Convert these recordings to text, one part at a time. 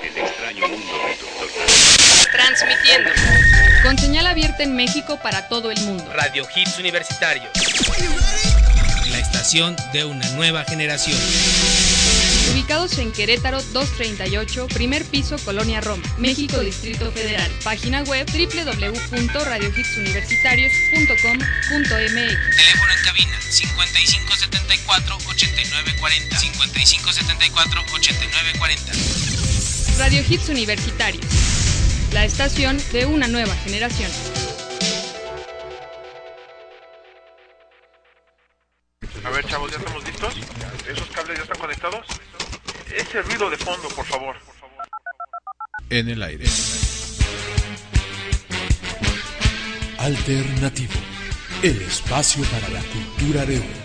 El extraño mundo del Dr. Transmitiendo. Con señal abierta en México para todo el mundo. Radio Hits Universitarios. La estación de una nueva generación. Ubicados en Querétaro 238, primer piso, Colonia Roma, México, Distrito Federal. Página web www.radiohitsuniversitarios.com.mx. Teléfono en cabina 5574-8940. 5574-8940. Radio Hits Universitarios. La estación de una nueva generación. A ver, chavos, ¿ya estamos listos? ¿Esos cables ya están conectados? Ese ruido de fondo, por favor. En el aire. Alternativo. El espacio para la cultura de hoy.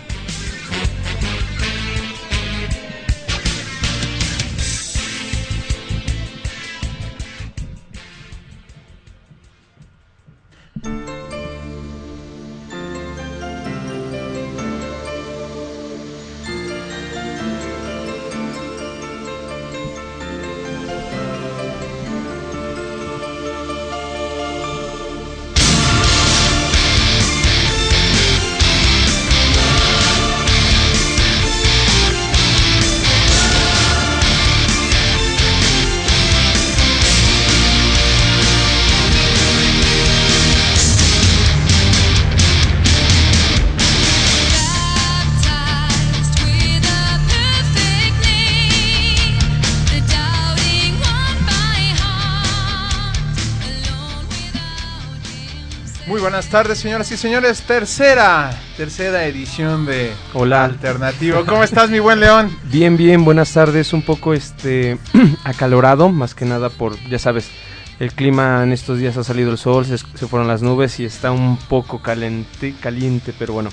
Buenas tardes, señoras y señores. Tercera, tercera edición de Hola. Alternativo. ¿Cómo estás, mi buen León? Bien, bien, buenas tardes. Un poco este acalorado, más que nada por, ya sabes, el clima en estos días ha salido el sol, se, se fueron las nubes y está un poco caliente, caliente, pero bueno.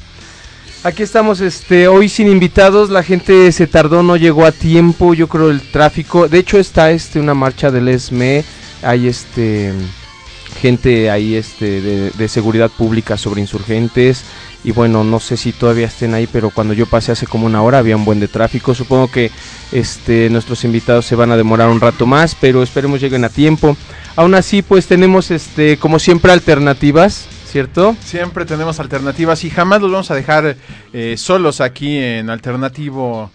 Aquí estamos, este, hoy sin invitados, la gente se tardó, no llegó a tiempo, yo creo el tráfico. De hecho está este una marcha del ESME, hay este gente ahí este de, seguridad pública sobre insurgentes y bueno, no sé si todavía estén ahí, pero cuando yo pasé hace como una hora había un buen de tráfico. Supongo que este nuestros invitados se van a demorar un rato más, pero esperemos lleguen a tiempo. Aún así, pues tenemos este como siempre alternativas, ¿cierto? Siempre tenemos alternativas y jamás los vamos a dejar eh, solos aquí en Alternativo,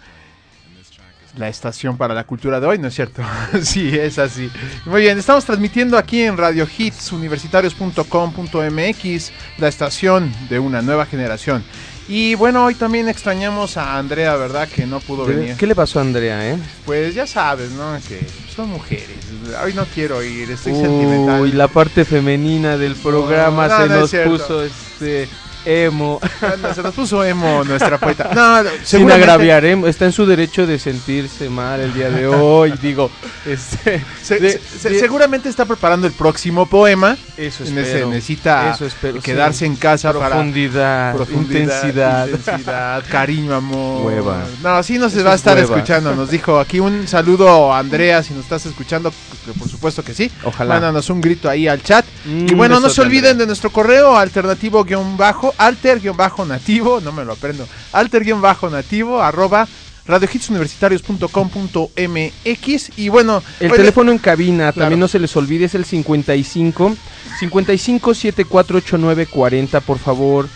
la estación para la cultura de hoy, ¿no es cierto? sí, es así. Muy bien, estamos transmitiendo aquí en Radio Hits universitarios.com.mx, la estación de una nueva generación. Y bueno, hoy también extrañamos a Andrea, ¿verdad? Que no pudo venir. ¿Qué le pasó a Andrea, eh? Pues ya sabes, ¿no? Que son mujeres. Hoy no quiero ir, estoy sentimental. Uy, la parte femenina del programa No, se no nos puso este emo. No, se nos puso emo nuestra poeta. No, no, Sin agraviar, ¿eh? está en su derecho de sentirse mal el día de hoy. Digo, este, Se- de- se- se- de- seguramente está preparando el próximo poema. eso espero. necesita Eso espero, quedarse sí. en casa profundidad, para profundidad, intensidad. intensidad, cariño, amor. Hueva. No, así nos Eso va a es estar hueva. escuchando. Nos dijo aquí un saludo a Andrea, si nos estás escuchando, por supuesto que sí. Ojalá. Mándanos un grito ahí al chat. Mm, y bueno, no se olviden Andrea. de nuestro correo alternativo guion bajo, alter guion bajo nativo, no me lo aprendo, alter guion bajo nativo, arroba radiohitsuniversitarios.com.mx y bueno, El teléfono en cabina, Claro. también no se les olvide, es el 55 55 7489 40, por favor.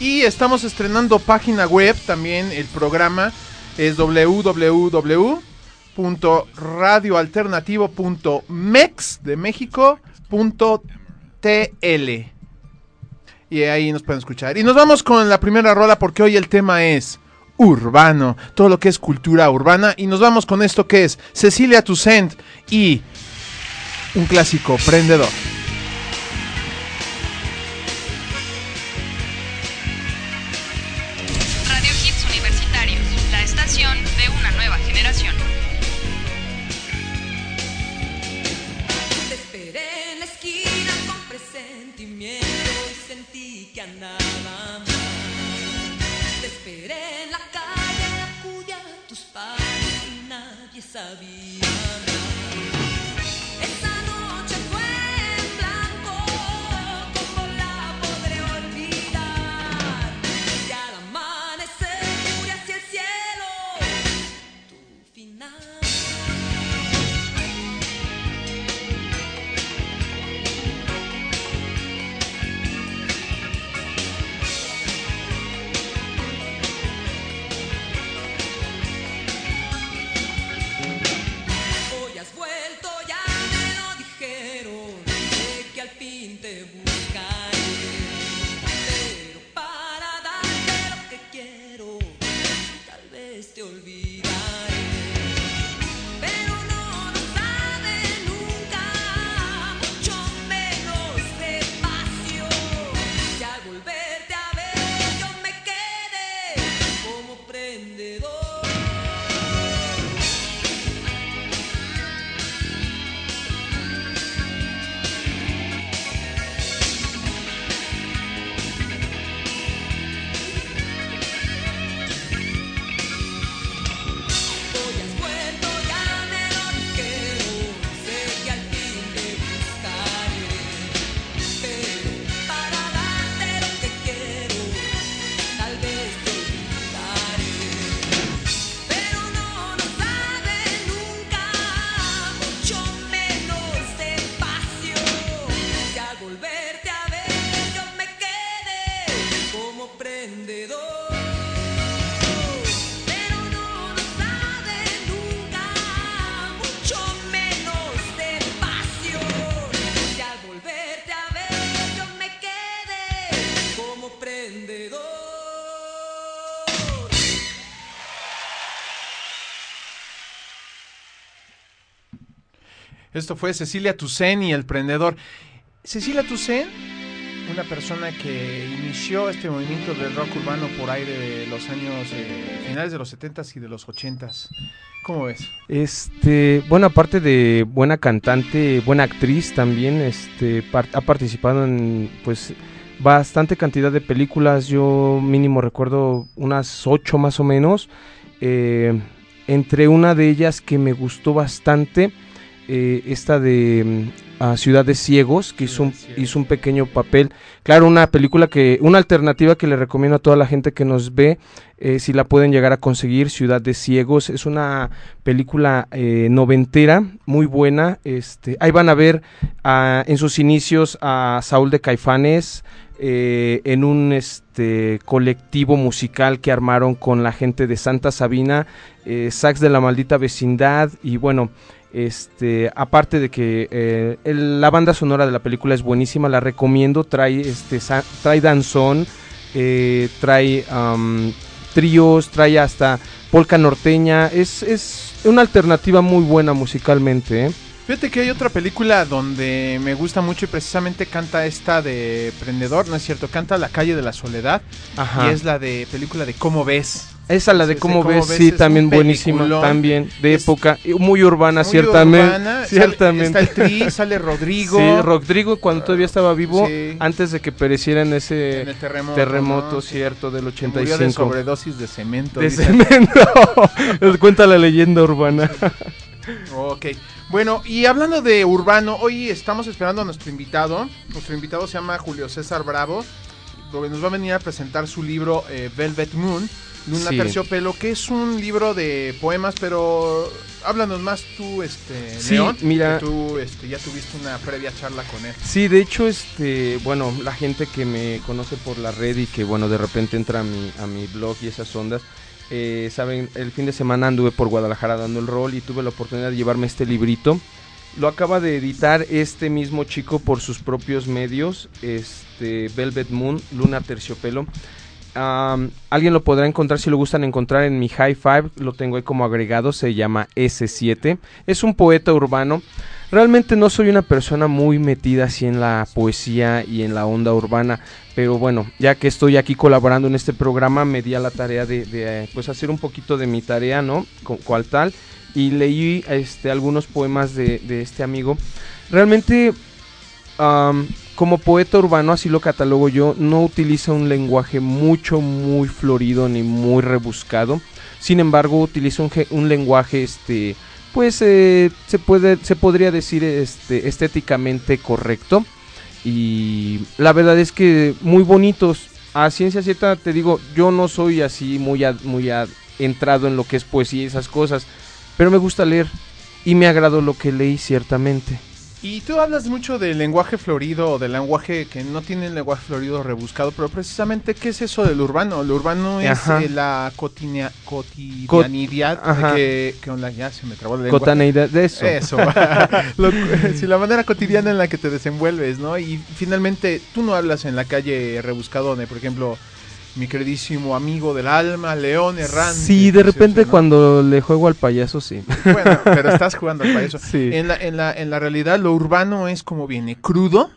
y estamos estrenando página web también, el programa es www.radioalternativo.mex de México.tl y ahí nos pueden escuchar. Y nos vamos con la primera rola porque hoy el tema es urbano, todo lo que es cultura urbana. Y nos vamos con esto que es Cecilia Toussaint y un clásico prendedor. Esto fue Cecilia Toussaint y El Prendedor. Cecilia Toussaint, una persona que inició este movimiento del rock urbano por ahí de los años eh, finales de los 70s y de los 80s. ¿Cómo ves? Este, bueno, aparte de buena cantante, buena actriz también, este, ha participado en, pues, bastante cantidad de películas. Yo mínimo recuerdo unas ocho más o menos. Eh, entre una de ellas que me gustó bastante, eh, esta de mm, Ciudad de Ciegos, que hizo un, hizo un pequeño papel. Claro, una película que, una alternativa que le recomiendo a toda la gente que nos ve, eh, si la pueden llegar a conseguir, Ciudad de Ciegos. Es una película eh, noventera, muy buena. Este, ahí van a ver en sus inicios a Saúl de Caifanes. eh, en un este colectivo musical que armaron con la gente de Santa Sabina, Sax de la maldita vecindad y bueno, este aparte de que eh, el- la banda sonora de la película es buenísima, la recomiendo, trae este sa- trae danzón, eh, trae tríos, trae hasta polka norteña, es, es una alternativa muy buena musicalmente, ¿eh? Fíjate que hay otra película donde me gusta mucho y precisamente canta esta de Prendedor, no es cierto, canta La calle de la soledad Ajá. y es la de película de ¿Cómo ves? Esa la de cómo Cómo ves, ves sí, también buenísima, también de Es- época, muy urbana, Muy ciertamente, urbana, sale- ciertamente. está el Tri, sale Rodrigo. Sí, Rodrigo cuando todavía estaba vivo, Sí. antes de que pereciera en ese en terremoto, terremoto ¿no? cierto del Murió de 85. sobredosis de cemento. de dicen. cemento. Cuenta la leyenda urbana. Ok. Bueno, y hablando de urbano, hoy estamos esperando a nuestro invitado. Nuestro invitado se llama Julio César Bravo, nos va a venir a presentar su libro eh, Velvet Moon, Luna Sí. Terciopelo, que es un libro de poemas, pero háblanos más tú, este, Sí, León, mira. que tú este, ya tuviste una previa charla con él. Sí, de hecho, este, bueno, la gente que me conoce por la red y que, bueno, de repente entra a mi, a mi blog y esas ondas, eh, saben, el fin de semana anduve por Guadalajara dando el rol y tuve la oportunidad de llevarme este librito. Lo acaba de editar este mismo chico por sus propios medios, este, Velvet Moon, Luna Terciopelo. Alguien lo podrá encontrar si lo gustan encontrar en mi High Five, lo tengo ahí como agregado, se llama S7. Es un poeta urbano. Realmente no soy una persona muy metida así en la poesía y en la onda urbana, pero bueno, ya que estoy aquí colaborando en este programa, me di a la tarea de, eh, pues hacer un poquito de mi tarea, ¿no? Cual tal, y leí este, algunos poemas de, este amigo. Realmente, como poeta urbano, así lo catalogo yo, no utiliza un lenguaje mucho, muy florido ni muy rebuscado. Sin embargo, utiliza un, lenguaje, este, pues eh, se puede, se podría decir, este, estéticamente correcto. Y la verdad es que muy bonitos. A ciencia cierta te digo, yo no soy así muy, a- muy entrado en lo que es poesía y esas cosas, pero me gusta leer y me agradó lo que leí ciertamente. Y tú hablas mucho del lenguaje florido o del lenguaje que no tiene el lenguaje florido rebuscado, pero precisamente, ¿qué es eso del urbano? Lo urbano es eh, la cotidia- cotidianidad que, que onda, ya se me trabó la. Cotaneidad de eso. Eso. Lo- sí, la manera cotidiana en la que te desenvuelves, ¿no? Y finalmente, tú no hablas en la calle rebuscadone, por ejemplo, mi queridísimo amigo del alma, León Errante. Sí, de repente ¿no? cuando le juego al payaso, sí. Bueno, pero estás jugando al payaso. Sí. En la, en, la, en la realidad, lo urbano es como viene crudo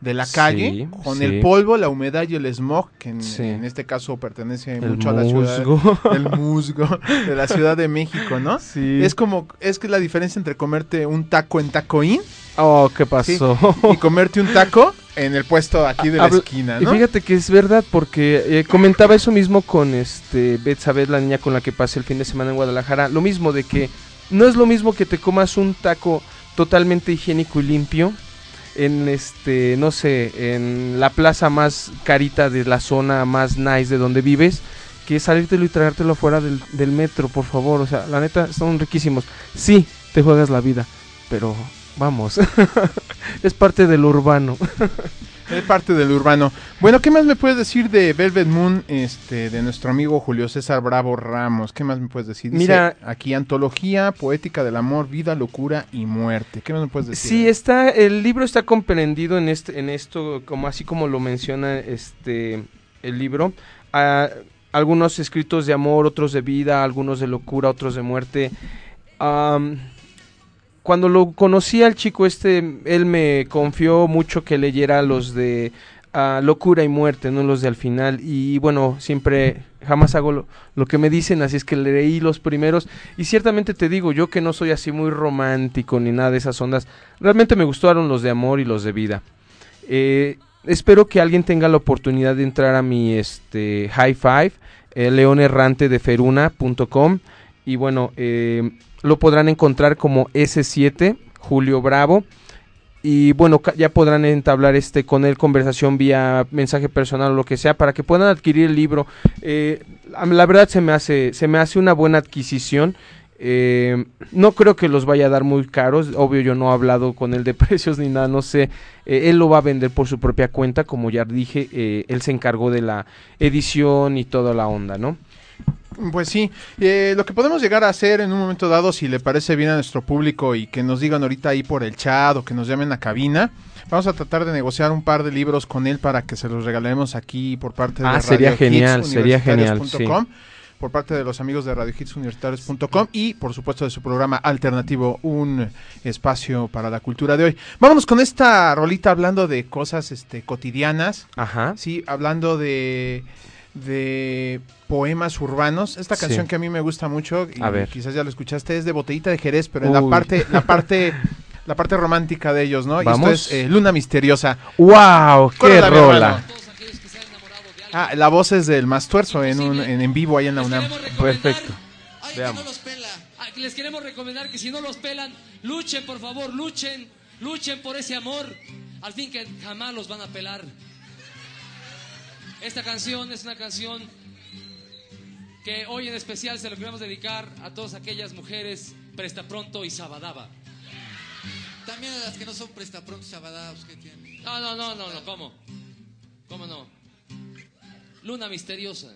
de la calle, Sí, con sí. el polvo, la humedad y el smog, que en, Sí. en este caso pertenece El mucho a la ciudad. musgo. El musgo de la Ciudad de México, ¿no? Sí. Es como, es que la diferencia entre comerte un taco en tacoín Oh, ¿qué pasó? y comerte un taco en el puesto aquí de la esquina, Y ¿no? fíjate que es verdad porque eh, comentaba eso mismo con este Betsabeth, la niña con la que pasé el fin de semana en Guadalajara, lo mismo de que no es lo mismo que te comas un taco totalmente higiénico y limpio en este, no sé, en la plaza más carita de la zona más nice de donde vives, que salírtelo y traértelo afuera del, del metro, por favor. O sea, la neta, son riquísimos. Sí, te juegas la vida, pero vamos, es parte del urbano. Es parte del urbano. Bueno, ¿qué más me puedes decir de Velvet Moon, este, de nuestro amigo Julio César Bravo Ramos? ¿Qué más me puedes decir? Dice Mira- aquí antología poética del amor, vida, locura y muerte. ¿Qué más me puedes decir? Sí, está, el libro está comprendido en este, en esto, como así como lo menciona este el libro. Ah, algunos escritos de amor, otros de vida, algunos de locura, otros de muerte. Cuando lo conocí al chico este, él me confió mucho que leyera los de ah, Locura y Muerte, no los de al final. Y bueno, siempre, jamás hago lo, que me dicen, así es que leí los primeros. Y ciertamente te digo, yo que no soy así muy romántico ni nada de esas ondas, realmente me gustaron los de amor y los de vida. Eh, espero que alguien tenga la oportunidad de entrar a mi este, high five, eh, leonerrante de. Y bueno, eh, lo podrán encontrar como S7, Julio Bravo. Y bueno, ya podrán entablar este con él conversación vía mensaje personal o lo que sea para que puedan adquirir el libro. Eh, la verdad se me hace, se me hace una buena adquisición. Eh, no creo que los vaya a dar muy caros. Obvio, yo no he hablado con él de precios ni nada, no sé. Eh, él lo va a vender por su propia cuenta, como ya dije. él se encargó de la edición y toda la onda, ¿no? Pues sí, eh, lo que podemos llegar a hacer en un momento dado, si le parece bien a nuestro público y que nos digan ahorita ahí por el chat o que nos llamen a cabina, vamos a tratar de negociar un par de libros con él para que se los regalemos aquí por parte de Ah, sería Radio genial, Hits sería genial, Universitarios.com, por parte de los amigos de Radio Hits Universitarios.com y por supuesto de su programa alternativo Un Espacio para la Cultura de hoy. Vámonos con esta rolita hablando de cosas este, cotidianas. Ajá. Sí, hablando de, de poemas urbanos. Esta Sí. canción que a mí me gusta mucho, y A ver. quizás ya lo escuchaste, es de Botellita de Jerez, pero en la parte, la parte, la parte romántica de ellos, ¿no? Y esto Vamos. es eh, Luna Misteriosa. ¡Wow! ¡Qué rola! Ah, la voz es del más tuerzo en, un, en, en vivo ahí en la UNAM. Perfecto. Ay, Veamos. que no los pela. Ay, les queremos recomendar que si no los pelan, luchen, por favor, luchen, luchen por ese amor. Al fin que jamás los van a pelar. Esta canción es una canción que hoy en especial se lo queremos dedicar a todas aquellas mujeres presta pronto y sabadaba. También a las que no son prestaprontos sabadados que tienen. No, no, no, no, no, ¿cómo? ¿Cómo no? Luna misteriosa.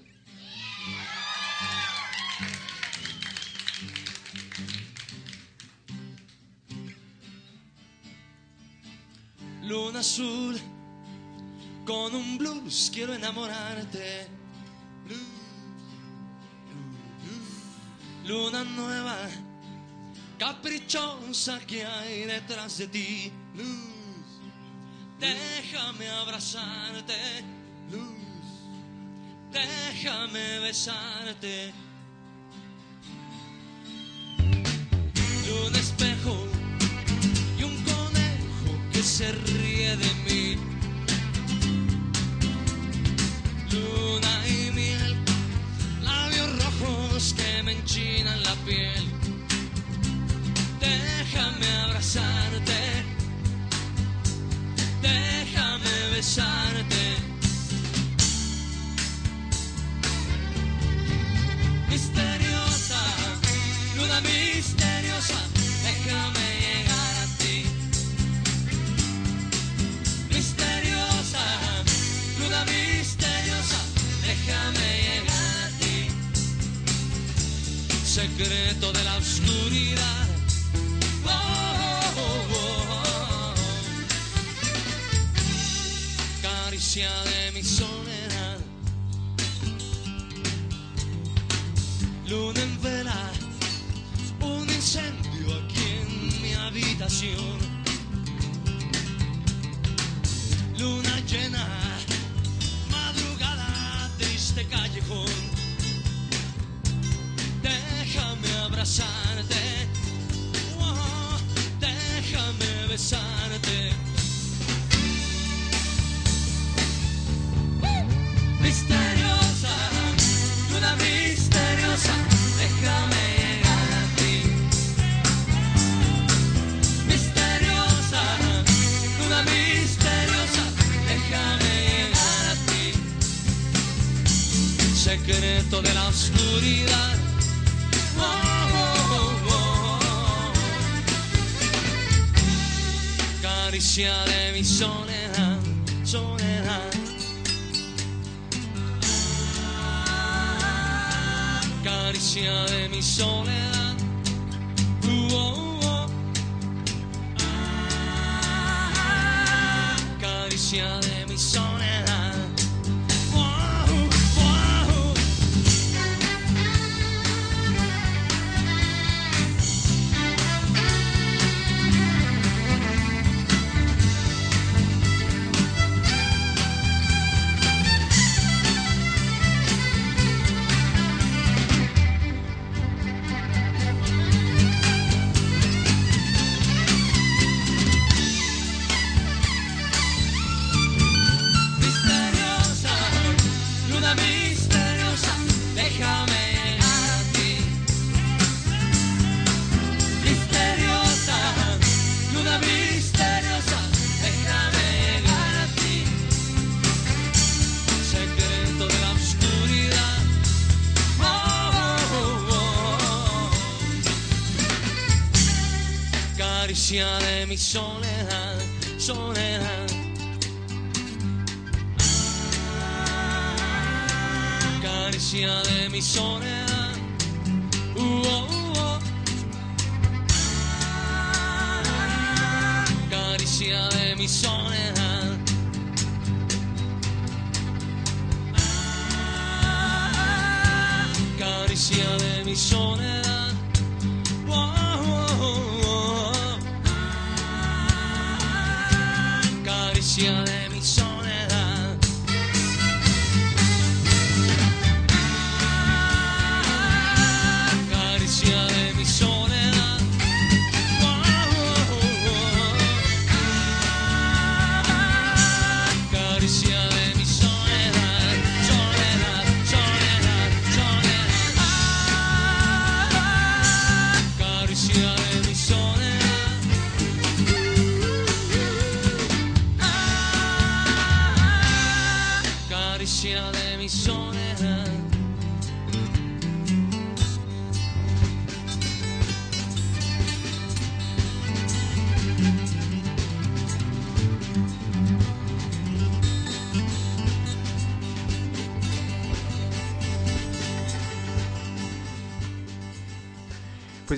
Luna azul, con un blues quiero enamorarte. Luna nueva, caprichosa que hay detrás de ti. Luz, déjame abrazarte. Luz, déjame besarte. Luna espejo y un conejo que se ríe de mí. Enchinan la piel. Déjame abrazarte, déjame besarte. Misteriosa, luna misteriosa, déjame llegar a ti. Misteriosa, luna misteriosa, déjame llegar. Secreto de la oscuridad. Oh, oh, oh. Caricia de mi soledad. Luna en vela, un incendio aquí en mi habitación. Luna llena, madrugada, triste callejón. Déjame abrazarte, oh, déjame besarte. Misteriosa, luna misteriosa, déjame llegar a ti. Misteriosa, luna misteriosa, déjame llegar a ti. Secreto de la oscuridad. Oh, oh, oh, oh. Caricia de mi soledad, soledad. Caricia de mi soledad. Uh, oh, oh. Caricia de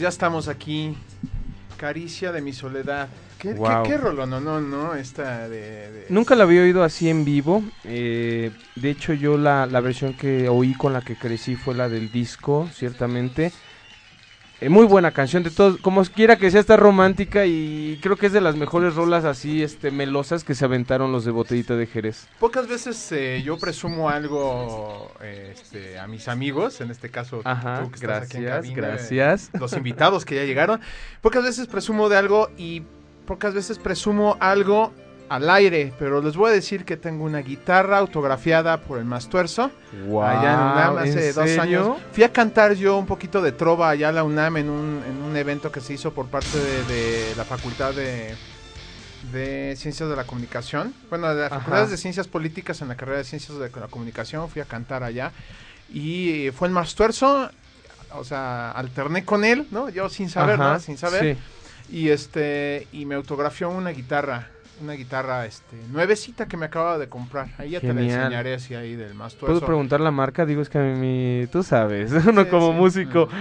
Pues ya estamos aquí. Caricia de mi soledad. ¿Qué, Guau. qué, qué rollo? No, no, no. Esta de. de- Nunca la había oído así en vivo. eh, de hecho, yo la, la versión que oí con la que crecí fue la del disco, ciertamente. Eh, muy buena canción de todos, como quiera que sea, está romántica y creo que es de las mejores rolas así, este, melosas que se aventaron los de Botellita de Jerez. Pocas veces eh, yo presumo algo eh, este, a mis amigos, en este caso Ajá, tú que estás aquí en gracias, cabina, eh, gracias. los invitados que ya llegaron. Pocas veces presumo de algo y pocas veces presumo algo al aire, pero les voy a decir que tengo una guitarra autografiada por el Mastuerzo. allá en UNAM hace ¿en dos serio? años. Fui a cantar yo un poquito de trova allá a la UNAM en un, en un evento que se hizo por parte de, de la Facultad de, de Ciencias de la Comunicación. Bueno, de las Ajá. facultades de Ciencias Políticas en la carrera de Ciencias de la Comunicación. Fui a cantar allá. Y fue el Mastuerzo. O sea, alterné con él, ¿no? Yo sin saber, Ajá, ¿no? Sin saber. sí. Y este y me autografió una guitarra, una guitarra este nuevecita que me acababa de comprar. Ahí ya te la enseñaré así ahí del más ¿Puedo preguntar la marca? Digo, es que a mí, tú sabes, uno Sí, como sí. músico.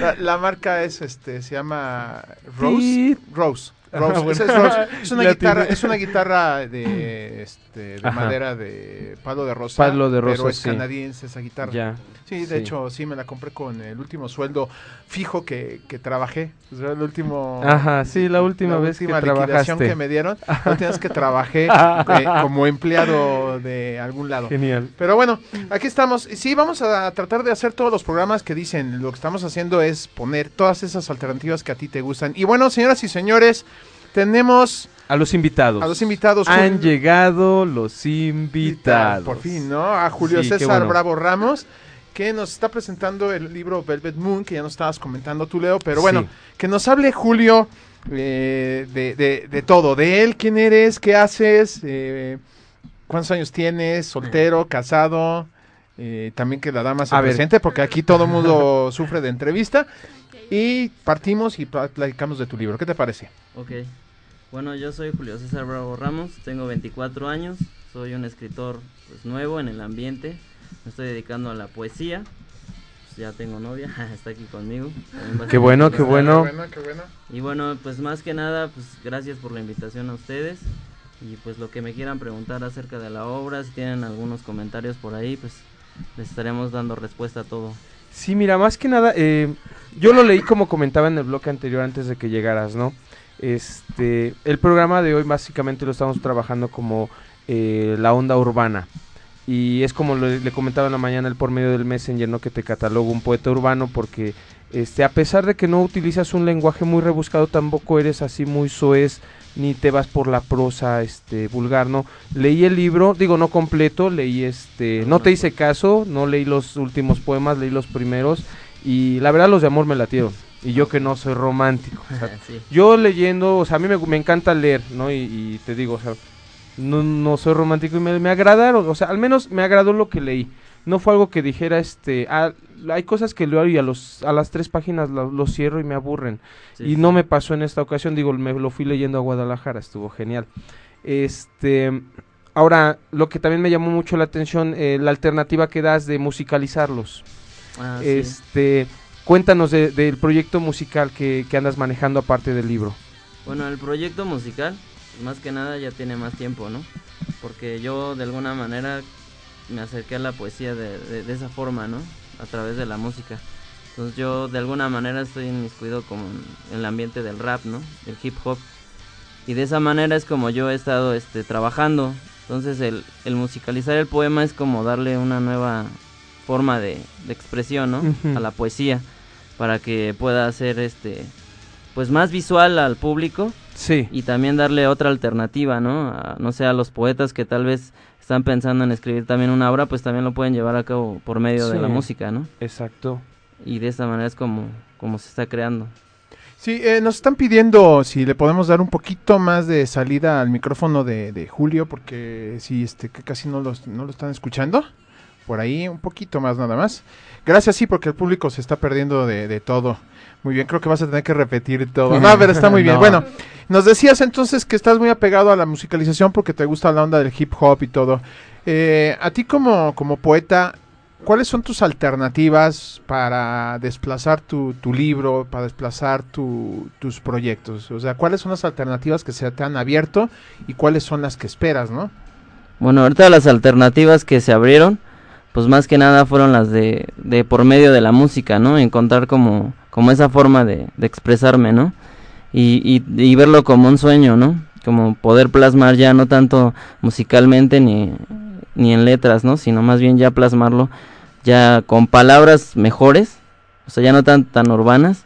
La, la marca es este se llama Rose Sí. Rose. Ah, bueno. es, una La guitarra, es una guitarra de este de madera de palo de rosa. Palo de rosa, pero es sí. canadiense esa guitarra. Ya. Sí, de sí. hecho sí me la compré con el último sueldo fijo que, que trabajé. O sea, el último Ajá, sí, la última vez que liquidación trabajaste. que me dieron. La última vez que trabajé eh, como empleado de algún lado. Genial. Pero bueno, aquí estamos. Sí, vamos a tratar de hacer todos los programas que dicen. Lo que estamos haciendo es poner todas esas alternativas que a ti te gustan. Y bueno, señoras y señores, tenemos A los invitados. a los invitados. Han Jul- llegado los invitados. Por fin, ¿no? A Julio Sí, César bueno. Bravo Ramos, que nos está presentando el libro Velvet Moon, que ya nos estabas comentando tú, Leo. Pero bueno, Sí. que nos hable Julio eh, de, de- de todo. De él, quién eres, qué haces, eh, cuántos años tienes, soltero, casado. eh, también que la dama se A ver. presente, porque aquí todo mundo sufre de entrevista. Y partimos y pla- platicamos de tu libro. ¿Qué te parece? Ok. Bueno, yo soy Julio César Bravo Ramos, tengo 24 años, soy un escritor pues, nuevo en el ambiente, me estoy dedicando a la poesía, pues, ya tengo novia, está aquí conmigo. también va a Qué bueno, qué bueno. qué bueno. Y bueno, pues más que nada, pues gracias por la invitación a ustedes y pues lo que me quieran preguntar acerca de la obra, si tienen algunos comentarios por ahí, pues les estaremos dando respuesta a todo. Sí, mira, más que nada, eh, yo lo leí como comentaba en el bloque anterior antes de que llegaras, ¿no? Este, el programa de hoy básicamente lo estamos trabajando como eh, la onda urbana. Y es como le, le comentaba en la mañana el por medio del Messenger, ¿no? Que te catalogo un poeta urbano porque, este, a pesar de que no utilizas un lenguaje muy rebuscado, tampoco eres así muy soez ni te vas por la prosa este vulgar, ¿no? Leí el libro, digo no completo, leí este, no te hice caso, no leí los últimos poemas, leí los primeros y la verdad los de amor me latieron. Y yo que no soy romántico. o sea, Sí. Yo leyendo, o sea, a mí me, me encanta leer, ¿no? Y, y te digo, o sea, no, no soy romántico y me, me agradaron, o sea, al menos me agradó lo que leí. no fue algo que dijera, este, ah, hay cosas que leo y a, los, a las tres páginas lo, lo cierro y me aburren. Sí, y sí. no me pasó en esta ocasión, digo, me lo fui leyendo a Guadalajara, estuvo genial. Este, ahora, lo que también me llamó mucho la atención, eh, la alternativa que das de musicalizarlos. Ah, sí. este, cuéntanos de- del proyecto musical que, que andas manejando aparte del libro. Bueno, el proyecto musical, más que nada ya tiene más tiempo, ¿no? Porque yo de alguna manera me acerqué a la poesía de, de- de esa forma, ¿no? A través de la música. Entonces yo de alguna manera estoy inmiscuido como en el ambiente del rap, ¿no? Del hip hop. Y de esa manera es como yo he estado este, trabajando. Entonces el, el musicalizar el poema es como darle una nueva forma de, de expresión, ¿no? A la poesía. Para que pueda ser este pues más visual al público Sí. y también darle otra alternativa, ¿no? A, no sé, a los poetas que tal vez están pensando en escribir también una obra, pues también lo pueden llevar a cabo por medio de la música, ¿no? Exacto. Y de esta manera es como, como se está creando. Sí, eh, nos están pidiendo si le podemos dar un poquito más de salida al micrófono de, de Julio, porque sí, este, que casi no, los, no lo están escuchando. Por ahí, un poquito más nada más. Gracias, sí, porque el público se está perdiendo de, de todo. Muy bien, creo que vas a tener que repetir todo. No, pero está muy bien. No. Bueno, nos decías entonces que estás muy apegado a la musicalización porque te gusta la onda del hip hop y todo. Eh, a ti como, como poeta, ¿cuáles son tus alternativas para desplazar tu, tu libro, para desplazar tu- tus proyectos? O sea, ¿cuáles son las alternativas que se te han abierto y cuáles son las que esperas, no? Bueno, ahorita las alternativas que se abrieron, pues más que nada fueron las de, de por medio de la música, ¿no? Encontrar como, como esa forma de, de expresarme, ¿no? Y, y, y verlo como un sueño, ¿no? Como poder plasmar ya no tanto musicalmente ni, ni en letras, ¿no? Sino más bien ya plasmarlo ya con palabras mejores, o sea, ya no tan, tan urbanas,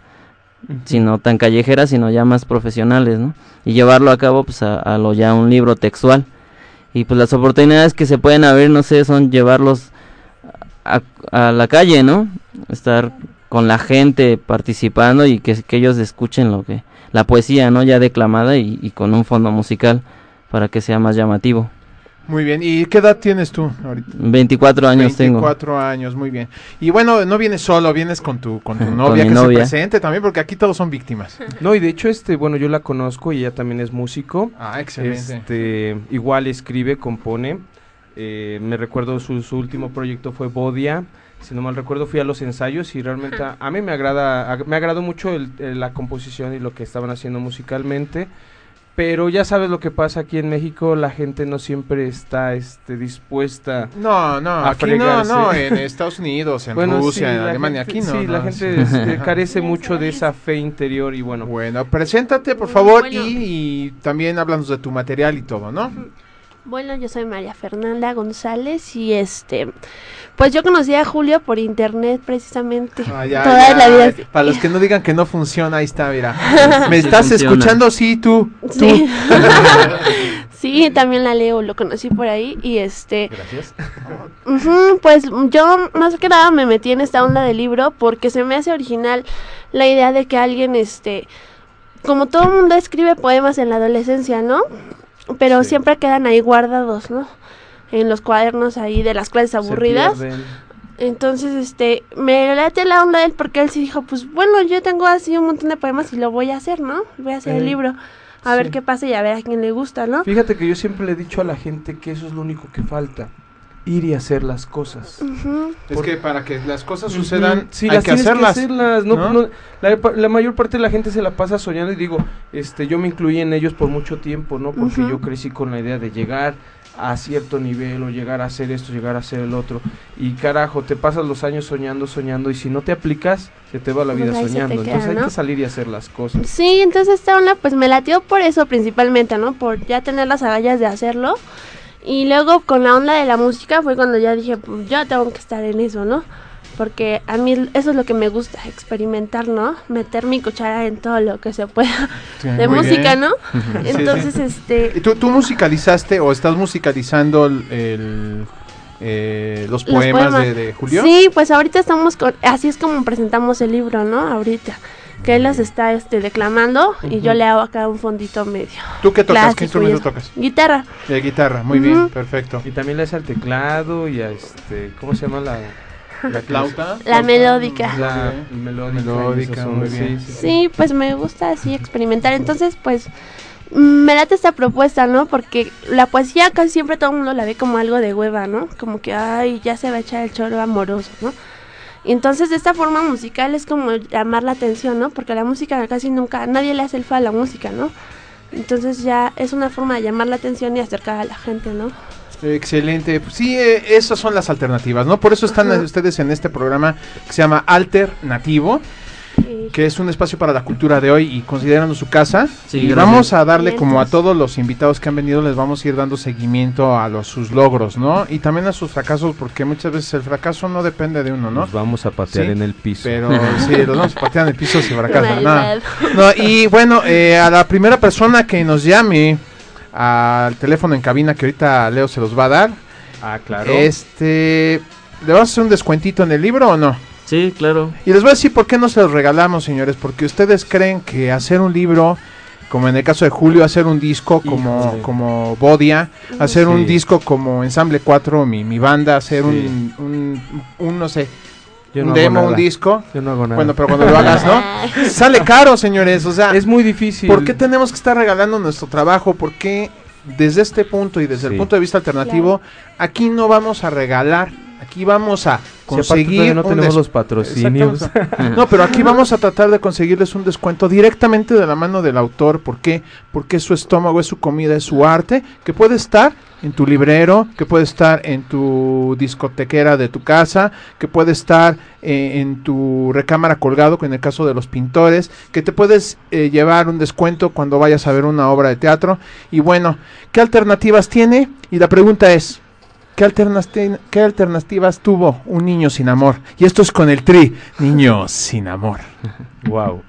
sino tan callejeras, sino ya más profesionales, ¿no? Y llevarlo a cabo pues a, a lo ya un libro textual. Y pues las oportunidades que se pueden abrir, no sé, son llevarlos a, a la calle, ¿no? Estar con la gente participando y que, que ellos escuchen lo que la poesía, ¿no? Ya declamada y, y con un fondo musical para que sea más llamativo. Muy bien. ¿Y qué edad tienes tú ahorita? 24 años tengo. 24 años, muy bien. Y bueno, no vienes solo, vienes con tu, con tu novia que novia. se presente también, porque aquí todos son víctimas. No, y de hecho, este, bueno, yo la conozco y ella también es músico. Ah, excelente. Este, igual escribe, compone. Eh, me recuerdo su, su último proyecto fue Bodia. Si no mal recuerdo, fui a los ensayos y realmente a, a mí me agrada, a- me agradó mucho el- el- la composición y lo que estaban haciendo musicalmente. Pero ya sabes lo que pasa aquí en México, la gente no siempre está este, dispuesta No, no, a aquí no, fregarse. no, en Estados Unidos, en Bueno, Rusia, sí, en Alemania, gente- aquí no. Sí, no, la gente sí. este, carece mucho de esa fe interior y bueno. Bueno, preséntate por favor Bueno. y, y también háblanos de tu material y todo, ¿no? Bueno, yo soy María Fernanda González y este, pues yo conocí a Julio por internet precisamente. Ah, ya, Toda ya, la vida. Para los que no digan que no funciona, ahí está, mira. ¿Me Sí estás funciona. escuchando? Sí, tú. tú. Sí. sí, también la leo, lo conocí por ahí y este, Gracias. pues yo más que nada me metí en esta onda del libro porque se me hace original la idea de que alguien, este, como todo el mundo escribe poemas en la adolescencia, ¿no? Pero Sí. siempre quedan ahí guardados, ¿no? En los cuadernos ahí de las clases Se aburridas. Entonces, este, me late la onda de él porque él sí dijo, pues bueno, yo tengo así un montón de poemas y lo voy a hacer, ¿no? Voy a hacer Eh, el libro, a ver qué pasa y a ver a quién le gusta, ¿no? Fíjate que yo siempre le he dicho a la gente que eso es lo único que falta, ir y hacer las cosas. Ujú. Es que para que las cosas sucedan, sí, hay las que hacerlas. que hacerlas. No, ¿no? no, la, mayor parte de la gente se la pasa soñando y digo, este, yo me incluí en ellos por mucho tiempo, ¿no? Porque yo crecí con la idea de llegar a cierto nivel o llegar a hacer esto, llegar a hacer el otro. Y carajo, te pasas los años soñando, soñando y si no te aplicas, se te va la Pues vida soñando. queda, Entonces hay que salir y hacer las cosas. Sí, entonces esta onda pues me latió por eso principalmente, ¿no? Por ya tener las agallas de hacerlo. Y luego con la onda de la música fue cuando ya dije, pues yo tengo que estar en eso, ¿no? Porque a mí eso es lo que me gusta, experimentar, ¿no? Meter mi cuchara en todo lo que se pueda Sí, de muy música, bien. ¿no? Sí, Entonces, sí. este... ¿Y tú, tú musicalizaste o estás musicalizando el, el, eh, los, Los poemas, poemas. De, de Julio? Sí, pues ahorita estamos con, así es como presentamos el libro, ¿no? Ahorita. Que él las está este, declamando y yo le hago acá un fondito medio. ¿Tú qué tocas? Clásico ¿Qué instrumento tocas? Guitarra. De guitarra, muy bien, perfecto. Y también le hace al teclado y a este, ¿cómo se llama la, la flauta? La melódica. La melódica, muy bien. sí, sí, sí. Sí, pues me gusta así experimentar. Entonces, pues me late esta propuesta, ¿no? Porque la poesía casi siempre todo el mundo la ve como algo de hueva, ¿no? Como que, ay, ya se va a echar el choro amoroso, ¿no? Y entonces de esta forma musical es como llamar la atención, ¿no? Porque la música casi nunca, nadie le hace el fa a la música, ¿no? Entonces ya es una forma de llamar la atención y acercar a la gente, ¿no? Excelente. Pues sí, eh, esas son las alternativas, ¿no? Por eso están Ajá. ustedes en este programa que se llama Alternativo, que es un espacio para la cultura de hoy y considerando su casa. Sí, y gracias. vamos a darle como a todos los invitados que han venido, les vamos a ir dando seguimiento a los sus logros, ¿no? Y también a sus fracasos, porque muchas veces el fracaso no depende de uno, ¿no? Nos vamos a patear Sí, en el piso. Pero sí, los vamos a patear en el piso si fracasa. No. No, y bueno, eh, a la primera persona que nos llame al teléfono en cabina que ahorita Leo se los va a dar, Ah, claro. este, ¿le vas a hacer un descuentito en el libro o no? Sí, claro. Y les voy a decir por qué no se los regalamos, señores, porque ustedes creen que hacer un libro, como en el caso de Julio, hacer un disco como, como Bodia, hacer un disco como Ensamble 4, mi, mi banda, hacer Sí. un, un, un, no sé, Yo un no demo, un disco. Yo no hago nada. Bueno, pero cuando lo hagas, ¿no? Sale caro, señores, o sea, es muy difícil. ¿Por qué tenemos que estar regalando nuestro trabajo? ¿Por qué desde este punto y desde el punto de vista alternativo, aquí no vamos a regalar? Aquí vamos a conseguir no tenemos los patrocinios. No, pero aquí vamos a tratar de conseguirles un descuento directamente de la mano del autor. ¿Por qué? Porque es su estómago, es su comida, es su arte, que puede estar en tu librero, que puede estar en tu discotequera de tu casa, que puede estar eh, en tu recámara colgado, en el caso de los pintores, que te puedes eh, llevar un descuento cuando vayas a ver una obra de teatro. Y bueno, ¿qué alternativas tiene? Y la pregunta es, ¿Qué, alternati- ¿Qué alternativas tuvo un niño sin amor? Y esto es con el tri, niño sin amor. wow.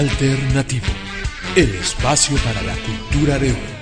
Alternativo, el espacio para la cultura de hoy.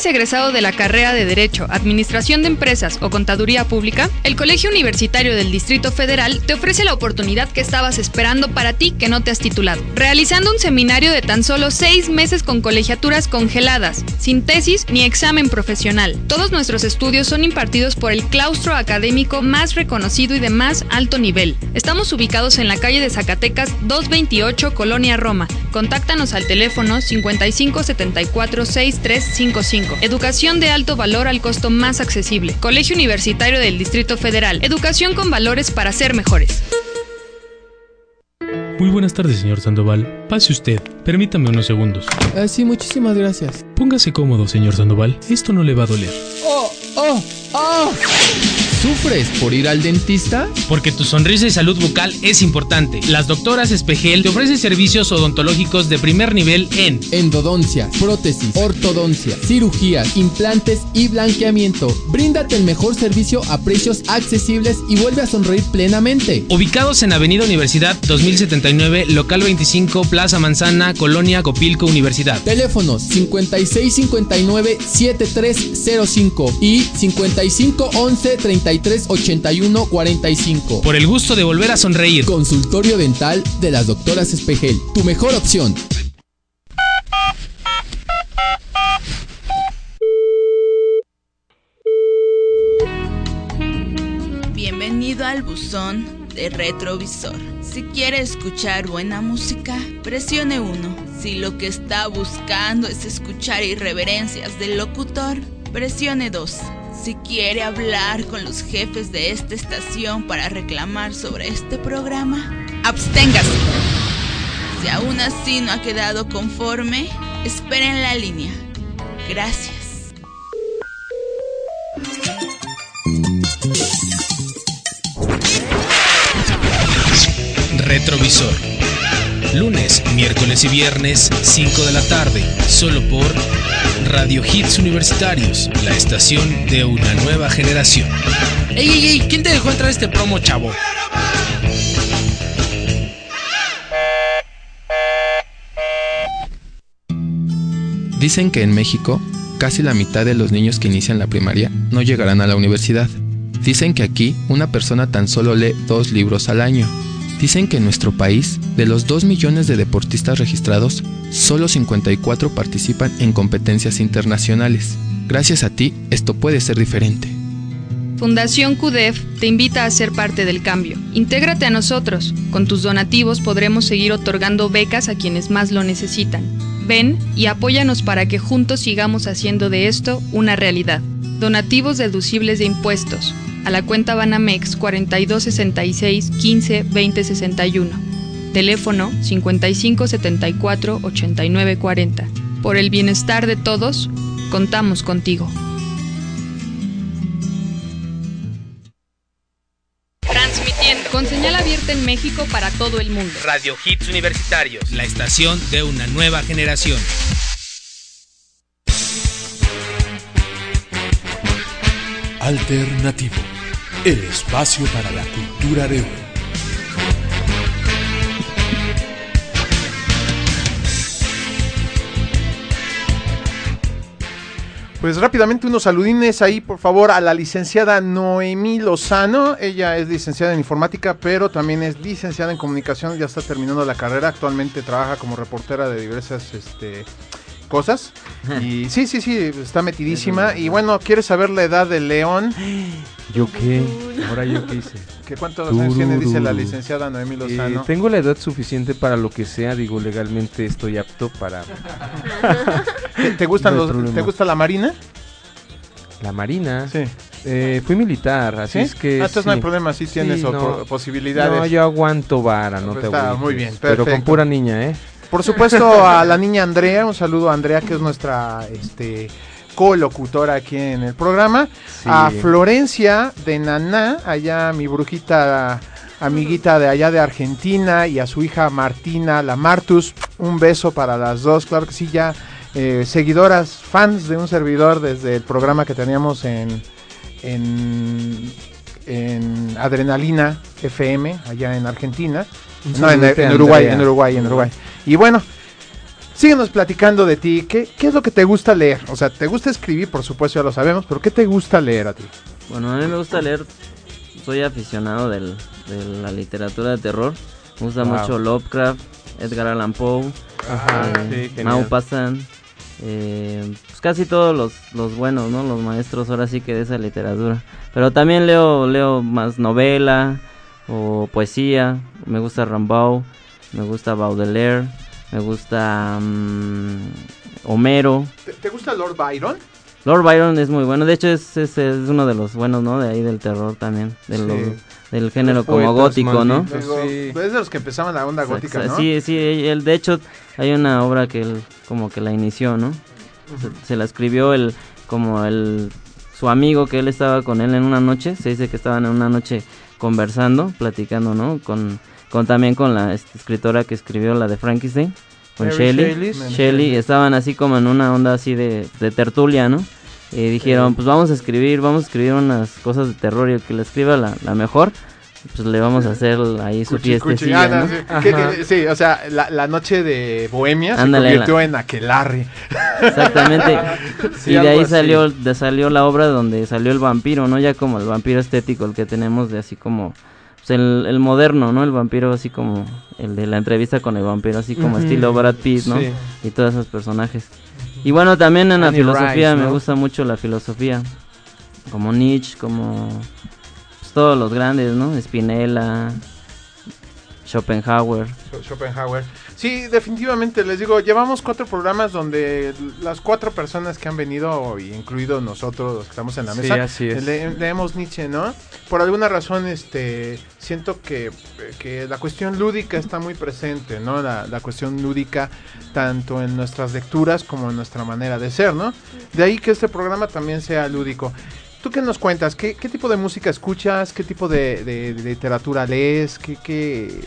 ¿Eres egresado de la carrera de Derecho, Administración de Empresas o Contaduría Pública? El Colegio Universitario del Distrito Federal te ofrece la oportunidad que estabas esperando para ti que no te has titulado, realizando un seminario de tan solo seis meses con colegiaturas congeladas, sin tesis ni examen profesional. Todos nuestros estudios son impartidos por el claustro académico más reconocido y de más alto nivel. Estamos ubicados en la calle de Zacatecas 228, Colonia Roma. Contáctanos al teléfono 55 74 6355. Educación de alto valor al costo más accesible. Colegio Universitario del Distrito Federal. Educación con valores para ser mejores. Muy buenas tardes, señor Sandoval. Pase usted. Permítame unos segundos. Ah, sí, muchísimas gracias. Póngase cómodo, señor Sandoval. Esto no le va a doler. ¡Oh! ¡Oh! ¡Oh! ¿Sufres por ir al dentista? Porque tu sonrisa y salud bucal es importante. Las doctoras Espejel te ofrecen servicios odontológicos de primer nivel en endodoncia, prótesis, ortodoncia, cirugías, implantes y blanqueamiento. Bríndate el mejor servicio a precios accesibles y vuelve a sonreír plenamente. Ubicados en Avenida Universidad 2079, local 25, Plaza Manzana, Colonia Copilco Universidad. Teléfonos 5659-7305 y 5511 30 81 45. Por el gusto de volver a sonreír. Consultorio dental de las doctoras Espejel. Tu mejor opción. Bienvenido al buzón de retrovisor. Si quiere escuchar buena música, presione 1. Si lo que está buscando es escuchar irreverencias del locutor, presione 2. Si quiere hablar con los jefes de esta estación para reclamar sobre este programa, absténgase. Si aún así no ha quedado conforme, espere en la línea. Gracias. Retrovisor. Lunes, miércoles y viernes, 5 de la tarde, solo por Radio Hits Universitarios, la estación de una nueva generación. ¡Ey, ey, ey! ¿Quién te dejó entrar este promo, chavo? Dicen que en México, casi la mitad de los niños que inician la primaria no llegarán a la universidad. Dicen que aquí una persona tan solo lee dos libros al año. Dicen que en nuestro país, de los 2 millones de deportistas registrados, solo 54 participan en competencias internacionales. Gracias a ti, esto puede ser diferente. Fundación CUDEF te invita a ser parte del cambio. Intégrate a nosotros. Con tus donativos podremos seguir otorgando becas a quienes más lo necesitan. Ven y apóyanos para que juntos sigamos haciendo de esto una realidad. Donativos deducibles de impuestos. A la cuenta Banamex 4266 15 20 61. Teléfono 5574 8940. Por el bienestar de todos, contamos contigo. Transmitiendo con señal abierta en México para todo el mundo. Radio Hits Universitarios, la estación de una nueva generación. Alternativo, el espacio para la cultura de hoy. Pues rápidamente unos saludines ahí, por favor, a la licenciada Noemí Lozano. Ella es licenciada en informática, pero también es licenciada en comunicación. Ya está terminando la carrera. Actualmente trabaja como reportera de diversas este, cosas. Y sí, sí, sí, está metidísima. Y bueno, ¿quieres saber la edad del león? ¿Yo qué? Ahora yo qué hice. ¿Qué cuántos años tiene, dice la licenciada Noemí Lozano? Eh, tengo la edad suficiente para lo que sea, digo, legalmente estoy apto para... ¿Te, te gustan No hay los. ¿Te gusta la marina? La marina. Sí. Eh, fui militar, así ¿Sí? es que... Ah, entonces no hay sí. problema, sí tienes opor- posibilidades. No, yo aguanto vara, no Pues te está agüites. muy bien, Pero con perfecto. pura niña, ¿eh? Por supuesto a la niña Andrea, un saludo a Andrea que es nuestra este colocutora aquí en el programa, a Florencia de Naná, allá mi brujita amiguita de allá de Argentina y a su hija Martina, la Martus, un beso para las dos, claro que sí, ya eh, seguidoras, fans de un servidor desde el programa que teníamos en, en, en Adrenalina FM, allá en Argentina. No, en, Uruguay, en Uruguay, en Uruguay. Y bueno, síguenos platicando de ti. ¿Qué, ¿Qué es lo que te gusta leer? O sea, te gusta escribir, por supuesto, ya lo sabemos, pero ¿qué te gusta leer a ti? Bueno, a mí me gusta leer, soy aficionado del- de la literatura de terror. Me gusta Wow. mucho Lovecraft, Edgar Allan Poe, Ajá, eh, sí. Maupassant, eh, pues casi todos los, los buenos, ¿no? Los maestros ahora sí que de esa literatura. Pero también leo, leo más novela o poesía. Me gusta Rimbaud, me gusta Baudelaire, me gusta mm, Homero. ¿Te, te gusta Lord Byron? Lord Byron es muy bueno, de hecho es, es, es uno de los buenos, ¿no? De ahí del terror también, de Sí. los- del género como gótico, ¿no? malditos. Luego, sí. pues, Es de los que empezaban la onda gótica, ¿no? Sí, sí, él, de hecho hay una obra que él como que la inició, ¿no? Se, se la escribió el como el su amigo que él estaba con él en una noche, se dice que estaban en una noche conversando, platicando, ¿no? Con, con también con la escritora que escribió la de Frankenstein, con Shelley. Shelley. Estaban así como en una onda así de, de tertulia, ¿no? Y dijeron, pues vamos a escribir, vamos a escribir unas cosas de terror y el que la escriba la, la mejor, pues le vamos a hacer ahí su Cuchi, ah, sí. O sea, la, la noche de Bohemia Ándale, se convirtió la- en aquelarre. Exactamente. Sí, y de ahí así. salió, de salió la obra donde salió el vampiro, ¿no? Ya como el vampiro estético, el que tenemos de así como pues, el, el moderno, ¿no? El vampiro así como el de la entrevista con el vampiro, así como estilo Brad Pitt, ¿no? Sí. Y todos esos personajes. Y bueno, también en la filosofía Rice, me gusta mucho la filosofía. Como Nietzsche, como todos los grandes, ¿no? Spinella, Schopenhauer. Scho- Schopenhauer. Sí, definitivamente, les digo, llevamos cuatro programas donde las cuatro personas que han venido, y incluido nosotros, los que estamos en la Sí, mesa, así es. le- leemos Nietzsche, ¿no? Por alguna razón, este, siento que, que la cuestión lúdica está muy presente, ¿no? La, la cuestión lúdica tanto en nuestras lecturas como en nuestra manera de ser, ¿no? De ahí que este programa también sea lúdico. ¿Tú qué nos cuentas? ¿Qué, qué tipo de música escuchas? ¿Qué tipo de, de- de literatura lees? ¿Qué, qué,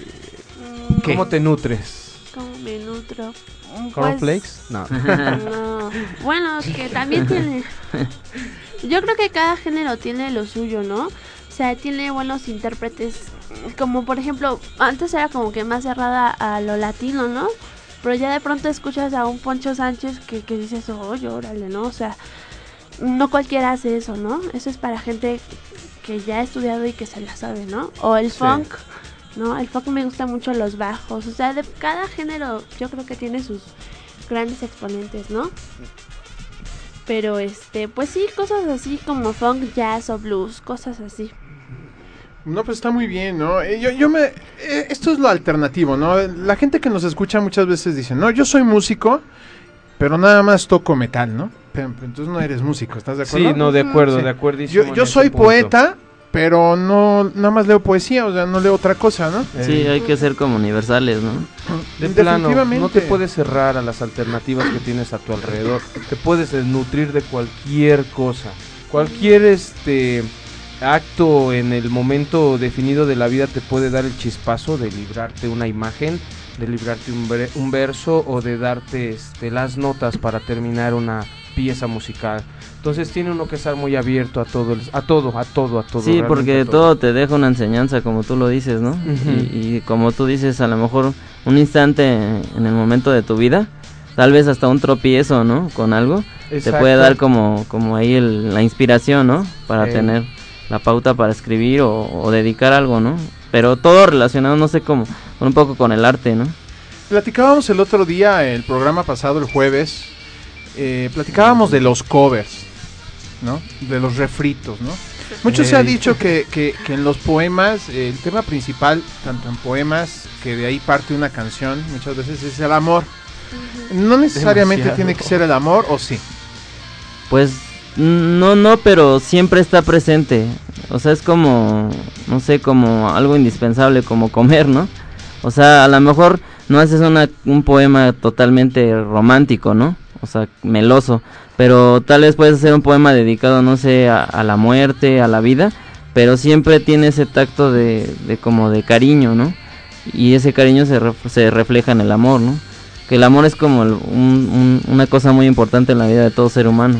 qué? ¿Cómo te nutres? ¿Cómo me nutro? Pues, ¿Cornflakes? No. no. Bueno, que también tiene. Yo creo que cada género tiene lo suyo, ¿no? O sea, tiene buenos intérpretes. Como por ejemplo, antes era como que más cerrada a lo latino, ¿no? Pero ya de pronto escuchas a un Poncho Sánchez que, que dices, oye, órale, ¿no? O sea, no cualquiera hace eso, ¿no? Eso es para gente que ya ha estudiado y que se la sabe, ¿no? O el Sí. funk, ¿no? El funk me gusta mucho los bajos. O sea, de cada género yo creo que tiene sus grandes exponentes, ¿no? Pero este, pues sí, cosas así como funk, jazz o blues, cosas así. No, pues está muy bien, ¿no? Eh, Yo, yo me... eh, esto es lo alternativo, ¿no? La gente que nos escucha muchas veces dice, no, yo soy músico, pero nada más toco metal, ¿no? Pero entonces no eres músico, ¿estás de acuerdo? Sí, no, de acuerdo, Sí. de acuerdo. Yo, yo soy poeta, pero no nada más leo poesía, o sea, no leo otra cosa, ¿no? Sí, hay que ser como universales, ¿no? De plano, Definitivamente. no te puedes cerrar a las alternativas que tienes a tu alrededor. Te puedes eh, nutrir de cualquier cosa. Cualquier este acto en el momento definido de la vida te puede dar el chispazo de librarte una imagen, de librarte un, bre- un verso o de darte este, las notas para terminar una pieza musical. Entonces tiene uno que estar muy abierto a todo, el- a todo, a todo, a todo. Sí, porque a todo te deja una enseñanza, como tú lo dices, ¿no? Y, y como tú dices, a lo mejor un instante en el momento de tu vida, tal vez hasta un tropiezo, ¿no? Con algo, te Exacto. puede dar como, como ahí el- la inspiración, ¿no? Para tener la pauta para escribir o, o dedicar algo, ¿no? Pero todo relacionado, no sé cómo, con un poco con el arte, ¿no? Platicábamos el otro día, el programa pasado, el jueves, eh, platicábamos de los covers, ¿no? De los refritos, ¿no? Mucho se ha dicho que, que- que en los poemas, eh, el tema principal, tanto en poemas, que de ahí parte una canción, muchas veces es el amor. No necesariamente Demasiado. tiene que ser el amor, o sí. Pues no, no, pero siempre está presente. O sea, es como, no sé, como algo indispensable, como comer, ¿no? O sea, a lo mejor no haces una, un poema totalmente romántico, ¿no? O sea, meloso. Pero tal vez puedes hacer un poema dedicado, no sé, a, la muerte, a la vida. Pero siempre tiene ese tacto de, de como de cariño, ¿no? Y ese cariño se, se refleja en el amor, ¿no? que el amor es como un- un- una cosa muy importante en la vida de todo ser humano.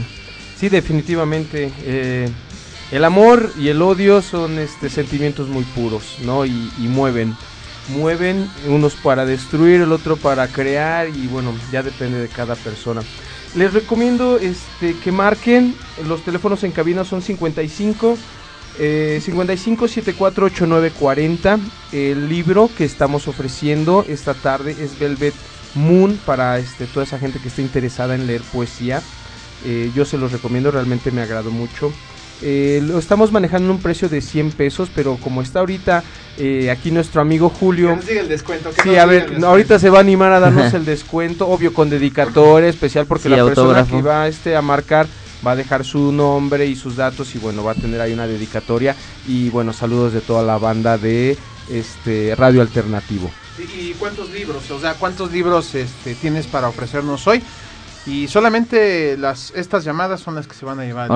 Sí, definitivamente. eh, el amor y el odio son este, sentimientos muy puros, ¿no? Y mueven. Mueven unos para destruir, el otro para crear y bueno, ya depende de cada persona. Les recomiendo este, que marquen, los teléfonos en cabina son 55 eh, 55 74 89 40. El libro que estamos ofreciendo esta tarde es Velvet Moon para este, toda esa gente que esté interesada en leer poesía. Eh, yo se los recomiendo, realmente me agradó mucho. Eh, lo estamos manejando en un precio de 100 pesos, pero como está ahorita eh, aquí nuestro amigo Julio. Que nos diga el descuento. que Sí, nos a diga ver, el ahorita se va a animar a darnos el descuento, obvio con dedicatoria especial porque Sí, la persona que va este, a marcar va a dejar su nombre y sus datos y bueno, va a tener ahí una dedicatoria y bueno, saludos de toda la banda de este Radio Alternativo. ¿Y y cuántos libros? O sea, ¿cuántos libros este, tienes para ofrecernos hoy? Y solamente las estas llamadas son las que se van a llevar.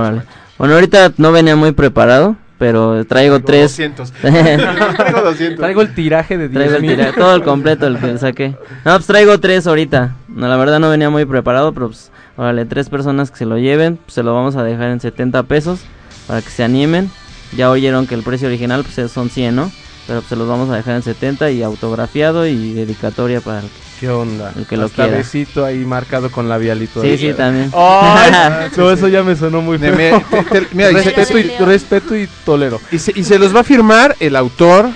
Bueno, ahorita no venía muy preparado, pero traigo tres. 200. Traigo 200. Traigo el tiraje de 10 Traigo el todo el completo el que saqué. No, pues traigo tres ahorita. No, la verdad no venía muy preparado, pero pues, órale, tres personas que se lo lleven, pues, se lo vamos a dejar en 70 pesos para que se animen. Ya oyeron que el precio original pues es- son 100, ¿no? Pero pues, se los vamos a dejar en 70 y autografiado y dedicatoria para el, ¿Qué onda? el que lo Hasta quiera. besito ahí marcado con labialito. Sí, sí, también. Ay, no, eso ya me sonó muy De feo. me- te- te- mira, dice- respeto, y, respeto y tolero. Y se, y se los va a firmar el autor.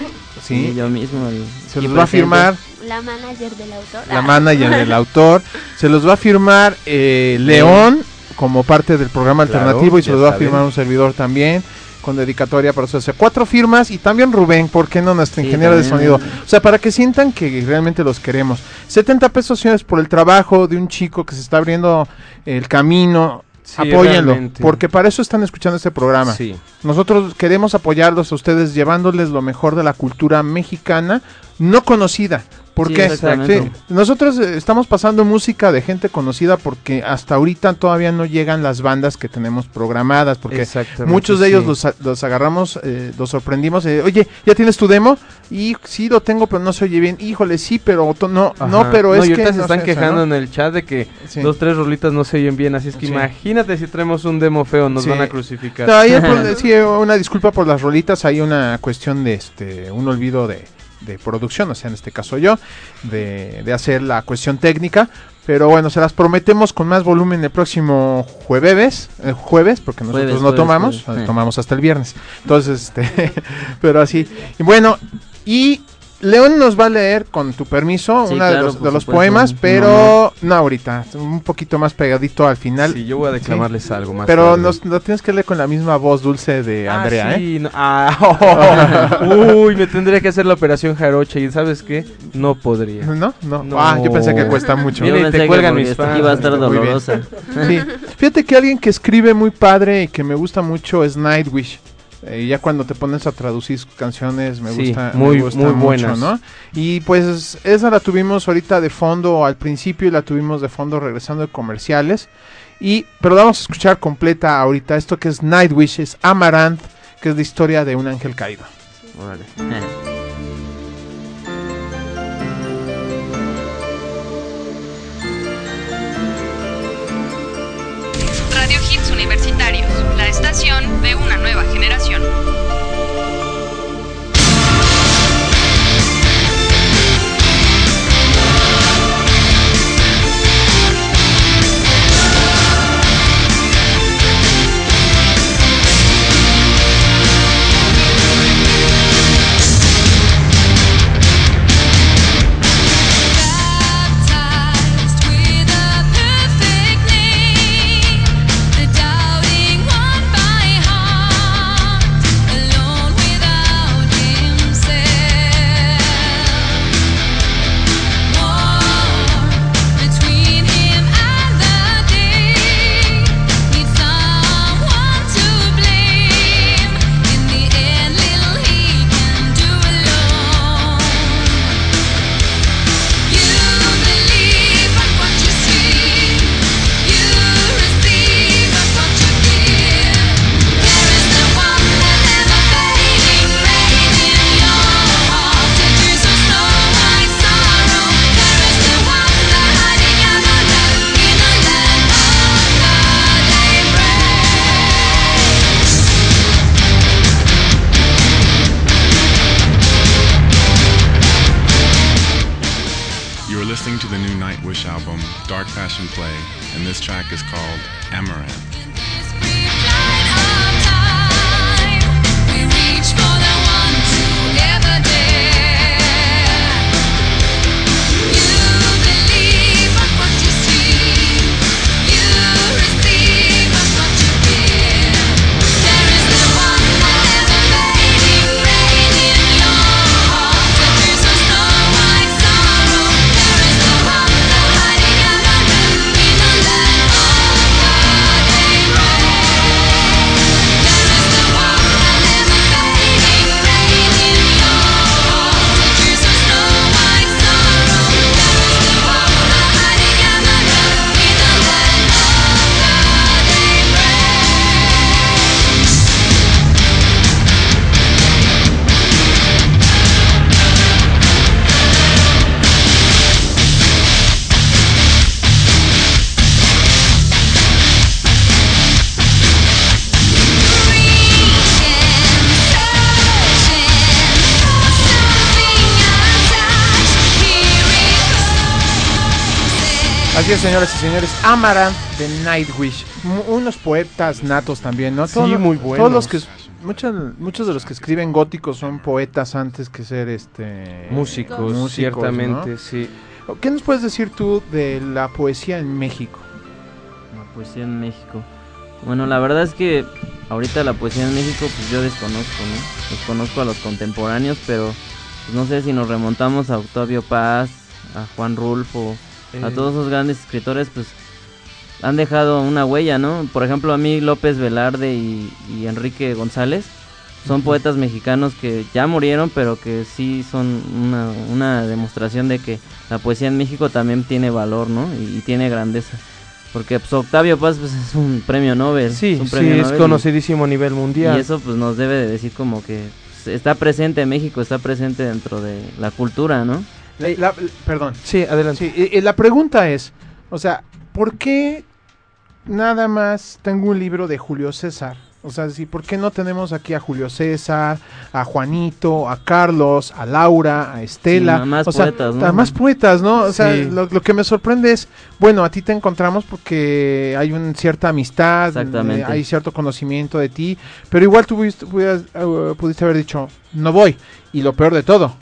Sí, ¿sí? yo mismo. el- Se los va a firmar La manager del autor. la manager del autor. Se los va a firmar eh, León como parte del programa Claro, alternativo y se los va a firmar un servidor también con dedicatoria para ustedes. O sea, cuatro firmas y también Rubén, ¿por qué no? Nuestro Sí, ingeniero de sonido. O sea, para que sientan que realmente los queremos. 70 pesos, señores, por el trabajo de un chico que se está abriendo el camino. Sí, Apóyenlo, realmente. porque para eso están escuchando este programa. Sí. Nosotros queremos apoyarlos a ustedes llevándoles lo mejor de la cultura mexicana no conocida. ¿Por Sí, qué? exactamente. Sí, Nosotros eh, estamos pasando música de gente conocida porque hasta ahorita todavía no llegan las bandas que tenemos programadas, porque muchos de ellos sí. los, los agarramos, eh, los sorprendimos. eh, Oye, ¿ya tienes tu demo? Y sí lo tengo, pero no se oye bien. Híjole, sí, pero no, no, pero es y que se no están sé, quejando ¿no? en el chat de que dos, tres rolitas no se oyen bien, así es que imagínate si traemos un demo feo, nos van a crucificar. No, ahí sí, una disculpa por las rolitas, hay una cuestión de este, un olvido de, de producción, o sea, en este caso yo, de, de hacer la cuestión técnica. Pero bueno, se las prometemos con más volumen el próximo jueves, eh, jueves, porque nosotros Jueves, no jueves, tomamos, jueves. eh, tomamos hasta el viernes. Entonces, este, pero así. Y bueno, y León nos va a leer, con tu permiso, Sí, una de los, de los poemas, pero no ahorita, un poquito más pegadito al final. Sí, yo voy a declamarles algo más Pero nos, lo tienes que leer con la misma voz dulce de Ah, Andrea, ¿eh? sí, no- ah, uy, me tendría que hacer la operación jarocha y ¿sabes qué? No podría. ¿No? No. Ah, yo pensé que cuesta mucho. Mira, y pensé te cuelgan mis fans. iba a estar dolorosa. Sí. Fíjate que alguien que escribe muy padre y que me gusta mucho es Nightwish. Eh, ya cuando te pones a traducir sus canciones me Sí, gusta, muy- me gusta muy mucho, buenas. ¿no? Y pues esa la tuvimos ahorita de fondo al principio y la tuvimos de fondo regresando de comerciales. Y, pero la vamos a escuchar completa ahorita. Esto que es Nightwish, es Amaranth, que es la historia de un ángel caído. Radio Así es, señoras y señores. Amaranth de Nightwish. Mu- unos poetas natos también, ¿no? Sí, muy Todos los buenos. que. Muchos, muchos de los que escriben góticos son poetas antes que ser este Músicos, ciertamente, ¿no? sí. ¿Qué nos puedes decir tú de la poesía en México? La poesía en México. Bueno, la verdad es que ahorita la poesía en México, pues yo desconozco, ¿no? Desconozco a los contemporáneos, pero pues, no sé si nos remontamos a Octavio Paz, a Juan Rulfo, a Eh. todos esos grandes escritores, pues han dejado una huella, ¿no? Por ejemplo, a mí López Velarde y, y Enrique González son poetas mexicanos que ya murieron, pero que sí son una, una demostración de que la poesía en México también tiene valor, ¿no? Y, y tiene grandeza. Porque pues, Octavio Paz pues, es un premio Nobel. Sí, un sí, es y- conocidísimo a nivel mundial. Y eso pues nos debe de decir como que pues, está presente en México, está presente dentro de la cultura, ¿no? La- la- perdón. Sí, adelante. Sí, la pregunta es, o sea, ¿por qué nada más tengo un libro de Julio César? O sea, sí, ¿por qué no tenemos aquí a Julio César, a Juanito, a Carlos, a Laura, a Estela? Sí, más o sea, poetas, ¿no? más poetas, ¿no? O sea, Sí. lo, lo que me sorprende es, bueno, a ti te encontramos porque hay una cierta amistad, Exactamente. eh, hay cierto conocimiento de ti, pero igual tú pudiste, eh, pudiste haber dicho, no voy. Y lo peor de todo,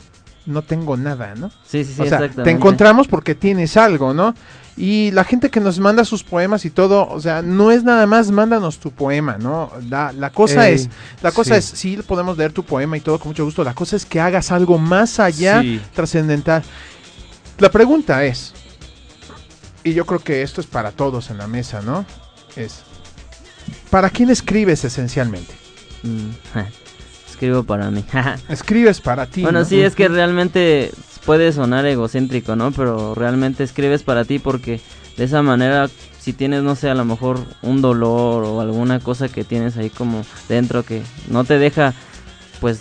no tengo nada, ¿no? Sí, sí, sí, o sea, te encontramos porque tienes algo, ¿no? Y la gente que nos manda sus poemas y todo, o sea, no es nada más mándanos tu poema, ¿no? La, la cosa Ey, es, la cosa sí. es, sí podemos leer tu poema y todo con mucho gusto, la cosa es que hagas algo más allá Sí. trascendental. La pregunta es, y yo creo que esto es para todos en la mesa, ¿no? Es, ¿para quién escribes esencialmente? Mm, Escribo para mí. Escribes para ti. Bueno, ¿no? sí, es que realmente puede sonar egocéntrico, ¿no? Pero realmente escribes para ti porque de esa manera, si tienes, no sé, a lo mejor un dolor o alguna cosa que tienes ahí como dentro que no te deja, pues,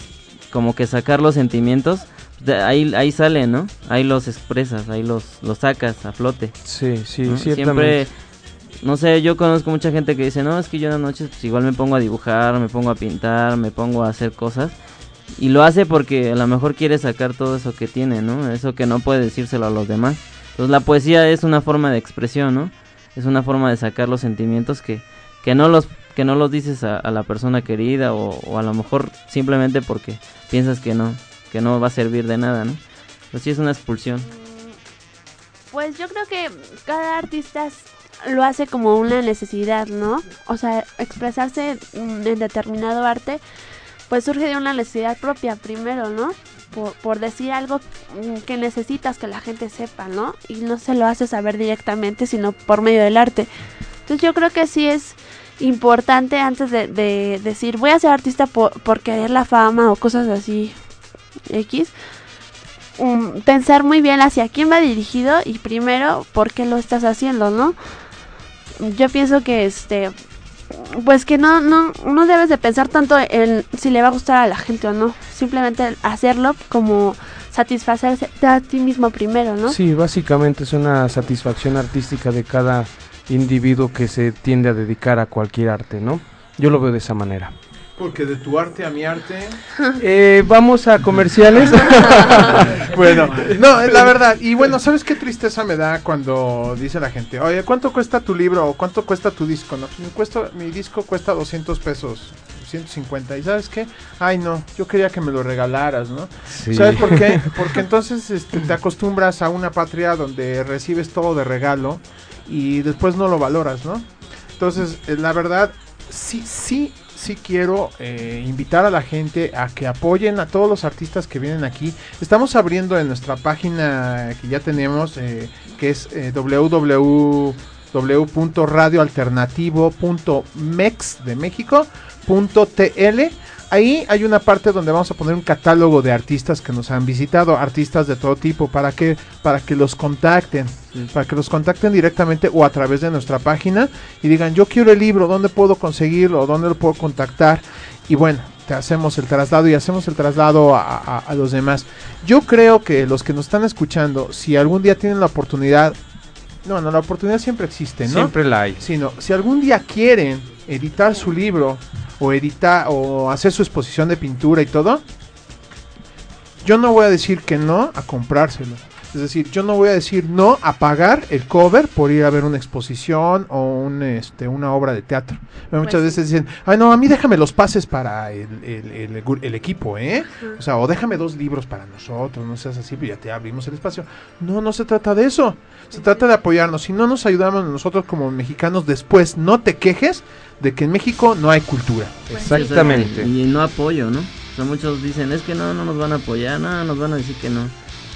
como que sacar los sentimientos, ahí, ahí sale, ¿no? Ahí los expresas, ahí los, los sacas a flote. Sí, sí. Siempre, no sé, yo conozco mucha gente que dice, no, es que yo en las noches pues igual me pongo a dibujar, me pongo a pintar, me pongo a hacer cosas. Y lo hace porque a lo mejor quiere sacar todo eso que tiene, ¿no? Eso que no puede decírselo a los demás. Entonces la poesía es una forma de expresión, ¿no? Es una forma de sacar los sentimientos que, que no los que no los dices a, la persona querida o, a lo mejor simplemente porque piensas que no, que no va a servir de nada, ¿no? Pues sí es una expulsión. Pues yo creo que cada artista lo hace como una necesidad, ¿no? O sea, expresarse en determinado arte, pues surge de una necesidad propia primero, ¿no? Por, por decir algo que necesitas que la gente sepa, ¿no? Y no se lo hace saber directamente, sino por medio del arte. Entonces yo creo que sí es importante antes de, de decir voy a ser artista por, por querer la fama o cosas así X, um, pensar muy bien hacia quién va dirigido y primero por qué lo estás haciendo, ¿no? Yo pienso que este pues que no no no debes de pensar tanto en si le va a gustar a la gente o no, simplemente hacerlo como satisfacerse a ti mismo primero, ¿no? Sí, básicamente es una satisfacción artística de cada individuo que se tiende a dedicar a cualquier arte, ¿no? Yo lo veo de esa manera. Porque de tu arte a mi arte. Eh, vamos a comerciales. bueno, no, la verdad. Y bueno, ¿sabes qué tristeza me da cuando dice la gente, oye, ¿cuánto cuesta tu libro o cuánto cuesta tu disco? No, pues mi, cuesta, mi disco cuesta 200 pesos. 150 y sabes qué ay no yo quería que me lo regalaras no Sí. sabes por qué porque entonces este, te acostumbras a una patria donde recibes todo de regalo y después no lo valoras no entonces eh, la verdad sí sí sí quiero eh, invitar a la gente a que apoyen a todos los artistas que vienen aquí. Estamos abriendo en nuestra página que ya tenemos, eh, que es eh, www www.radioalternativo.mex de México.tl. Ahí hay una parte donde vamos a poner un catálogo de artistas que nos han visitado, artistas de todo tipo, para que para que los contacten, para que los contacten directamente o a través de nuestra página y digan, "Yo quiero el libro, ¿dónde puedo conseguirlo? ¿Dónde lo puedo contactar?" Y bueno, te hacemos el traslado y hacemos el traslado a, a- a los demás. Yo creo que los que nos están escuchando, si algún día tienen la oportunidad, no, no, la oportunidad siempre existe, ¿no? Siempre la hay. Sino, si algún día quieren editar su libro o editar o hacer su exposición de pintura y todo, yo no voy a decir que no a comprárselo. Es decir, yo no voy a decir no a pagar el cover por ir a ver una exposición o un, este, una obra de teatro. Muchas veces dicen, ay no, a mí déjame los pases para el, el- el- el equipo, ¿eh? O sea, o déjame dos libros para nosotros, no seas así, pues ya te abrimos el espacio. No, no se trata de eso. Se trata de apoyarnos. Si no nos ayudamos nosotros como mexicanos después, no te quejes de que en México no hay cultura. Exactamente. Y no apoyo, ¿no? O sea, muchos dicen, es que no, no nos van a apoyar, no, nos van a decir que no.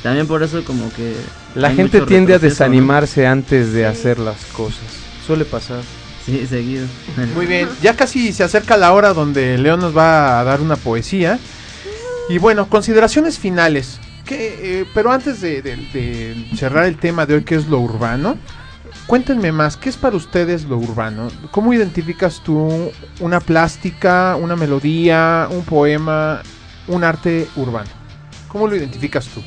También por eso como que... La gente tiende a desanimarse antes de hacer las cosas. Suele pasar. Sí, seguido. Muy bien, ya casi se acerca la hora donde León nos va a dar una poesía. Y bueno, consideraciones finales. Que, eh, pero antes de, de- de cerrar el tema de hoy, que es lo urbano, cuéntenme más, ¿qué es para ustedes lo urbano? ¿Cómo identificas tú una plástica, una melodía, un poema, un arte urbano? ¿Cómo lo identificas tú?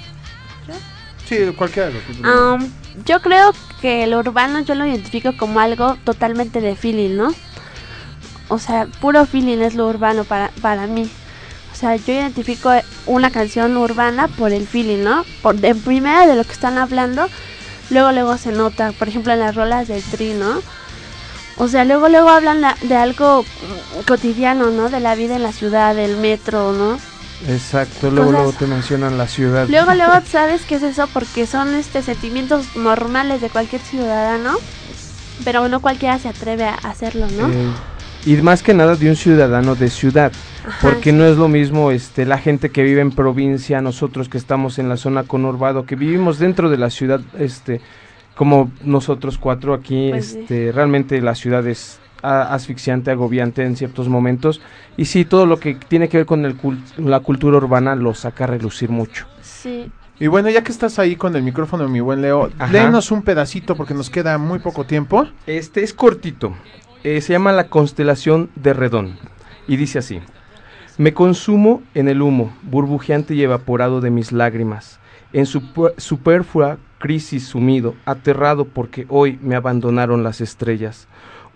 Sí, cualquiera de los Am, yo creo que lo urbano yo lo identifico como algo totalmente de feeling, ¿no? O sea, puro feeling es lo urbano para, para mí. O sea, yo identifico una canción urbana por el feeling, ¿no? Por, de primera de lo que están hablando, luego luego se nota, por ejemplo en las rolas del tri, ¿no? O sea, luego luego hablan la- de algo mm, cotidiano, ¿no? De la vida en la ciudad, del metro, ¿no? Exacto, luego, Cosas- luego te mencionan la ciudad. Luego, luego sabes qué es eso porque son este sentimientos normales de cualquier ciudadano, pero no cualquiera se atreve a hacerlo, ¿no? Eh, y más que nada de un ciudadano de ciudad, Ajá. porque no es lo mismo este la gente que vive en provincia, nosotros que estamos en la zona conurbado, que vivimos dentro de la ciudad, este como nosotros cuatro aquí, Pues sí. este realmente la ciudad es asfixiante, agobiante en ciertos momentos y sí todo lo que tiene que ver con el la cultura urbana lo saca a relucir mucho. Sí. Y bueno, ya que estás ahí con el micrófono, mi buen Leo, Ajá. léenos un pedacito porque nos queda muy poco tiempo. Este es cortito. Eh, se llama La constelación de Redón. Y dice así. Me consumo en el humo, burbujeante y evaporado de mis lágrimas, en supu- superflua crisis sumido, aterrado porque hoy me abandonaron las estrellas.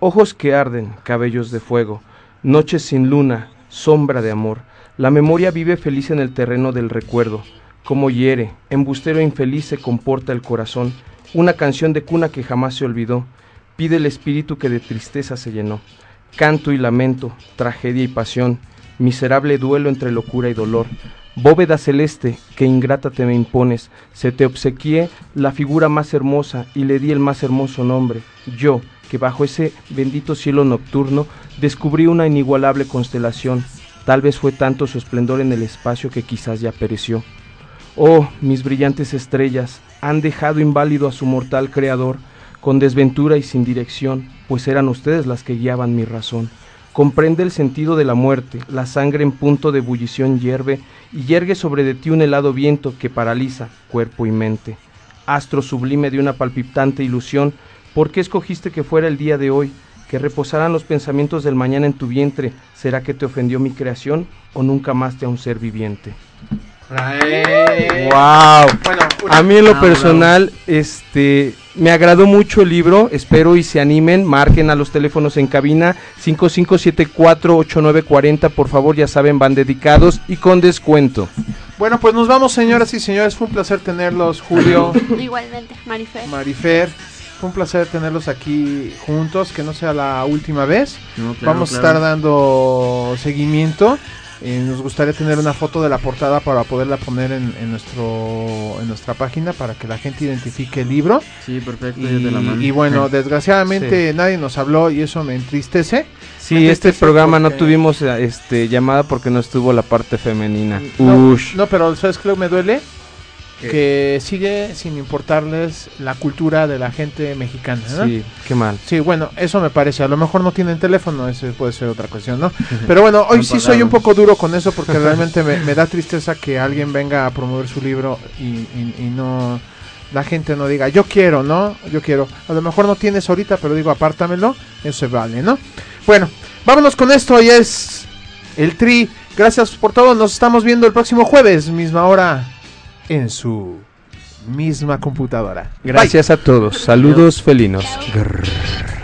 Ojos que arden, cabellos de fuego, noches sin luna, sombra de amor. La memoria vive feliz en el terreno del recuerdo. Como hiere, embustero infeliz se comporta el corazón, una canción de cuna que jamás se olvidó. Pide el espíritu que de tristeza se llenó. Canto y lamento, tragedia y pasión, miserable duelo entre locura y dolor. Bóveda celeste, que ingrata te me impones, se te obsequié la figura más hermosa y le di el más hermoso nombre. Yo, que bajo ese bendito cielo nocturno descubrí una inigualable constelación. Tal vez fue tanto su esplendor en el espacio que quizás ya pereció. Oh, mis brillantes estrellas, han dejado inválido a su mortal creador, con desventura y sin dirección, pues eran ustedes las que guiaban mi razón. Comprende el sentido de la muerte, la sangre en punto de ebullición hierve, y yergue sobre de ti un helado viento que paraliza cuerpo y mente. Astro sublime de una palpitante ilusión, ¿por qué escogiste que fuera el día de hoy? Que reposaran los pensamientos del mañana en tu vientre, ¿será que te ofendió mi creación o nunca amaste a un ser viviente? Wow. Bueno, una- a mí en lo Ah, personal, este, Me agradó mucho el libro, espero y se animen, marquen a los teléfonos en cabina 55748940, por favor, ya saben, van dedicados y con descuento. Bueno, pues nos vamos, señoras y señores. Fue un placer tenerlos, Julio, Igualmente, Marifer. Marifer. Fue un placer tenerlos aquí juntos, que no sea la última vez. No, claro, Vamos a claro. estar dando seguimiento. Eh, nos gustaría tener una foto de la portada para poderla poner en, en nuestro en nuestra página para que la gente identifique el libro. Sí, perfecto, Y, yo te la mando. y bueno, Sí. desgraciadamente nadie nos habló y eso me entristece. Sí, Me este entristece programa no porque- tuvimos eh, este llamada porque no estuvo la parte femenina. No, Ush. no, pero ¿sabes qué me duele? ¿Qué? Que sigue sin importarles la cultura de la gente mexicana, ¿no? Sí, qué mal. Sí, bueno, eso me parece. A lo mejor no tienen teléfono, eso puede ser otra cuestión, ¿no? Pero bueno, hoy No sí soy un poco duro con eso porque realmente me, me da tristeza que alguien venga a promover su libro y, y- y no... La gente no diga, yo quiero, ¿no? Yo quiero. A lo mejor no tienes ahorita, pero digo, apártamelo. Eso se vale, ¿no? Bueno, vámonos con esto. Ya es el tri. Gracias por todo. Nos estamos viendo el próximo jueves, misma hora, en su misma computadora. Bye. Gracias a todos. Saludos felinos. Grrr.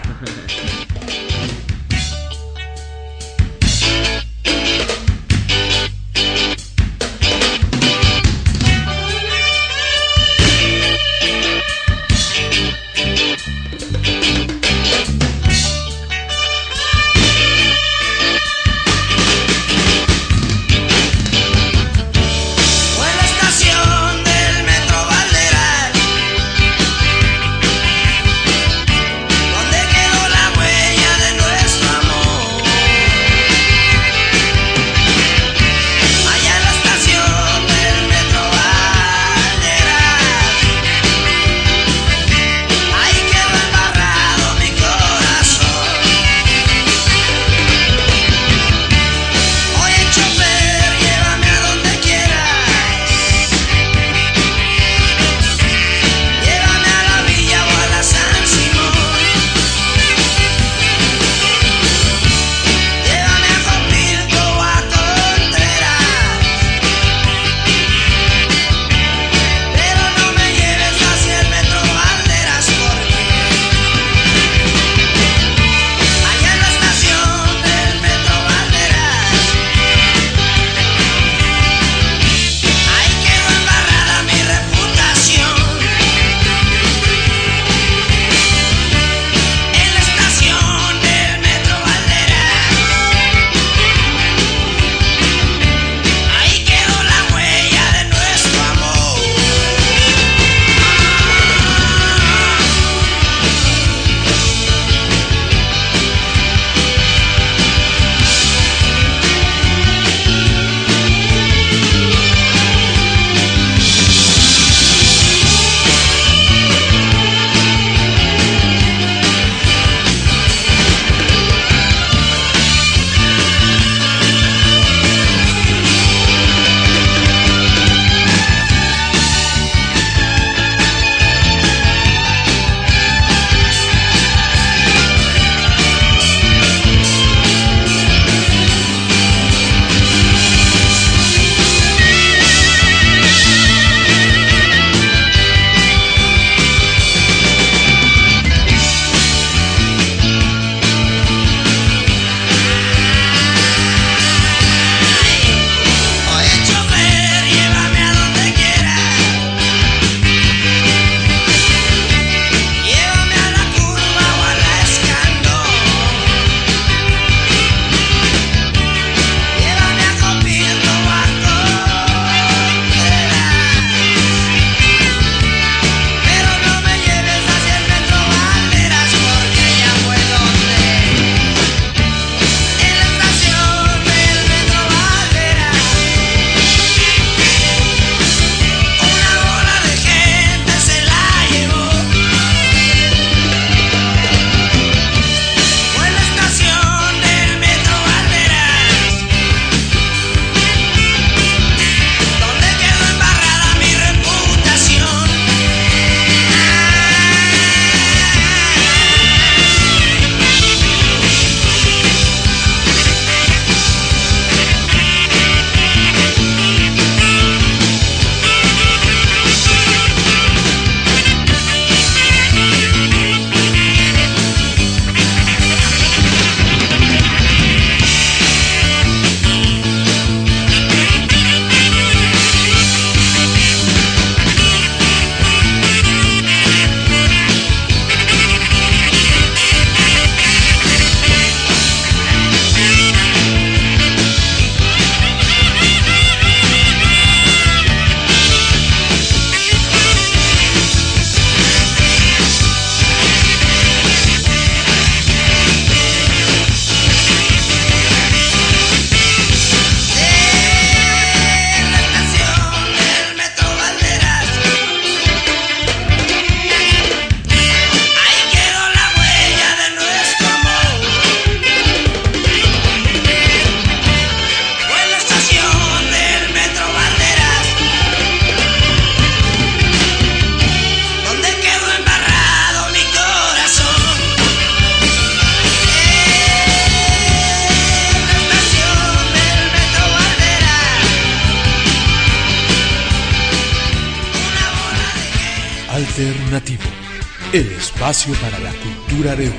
Espacio para la cultura de hoy.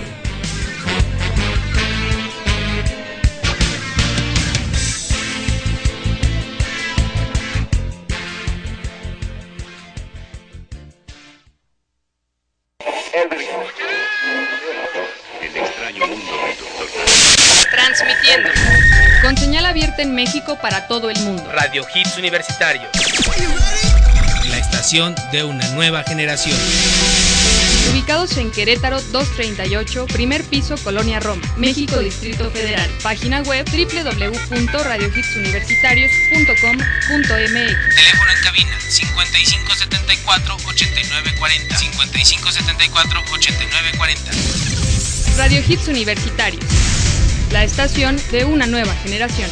El extraño mundo del Dr. Transmitiendo. Con señal abierta en México para todo el mundo. Radio Hits Universitarios. De una nueva generación. Ubicados en Querétaro 238, primer piso, Colonia Roma, México, Distrito Federal. Página web www.radiohitsuniversitarios.com.mx. Teléfono en cabina 5574-8940. 5574-8940. Radio Hits Universitarios. La estación de una nueva generación.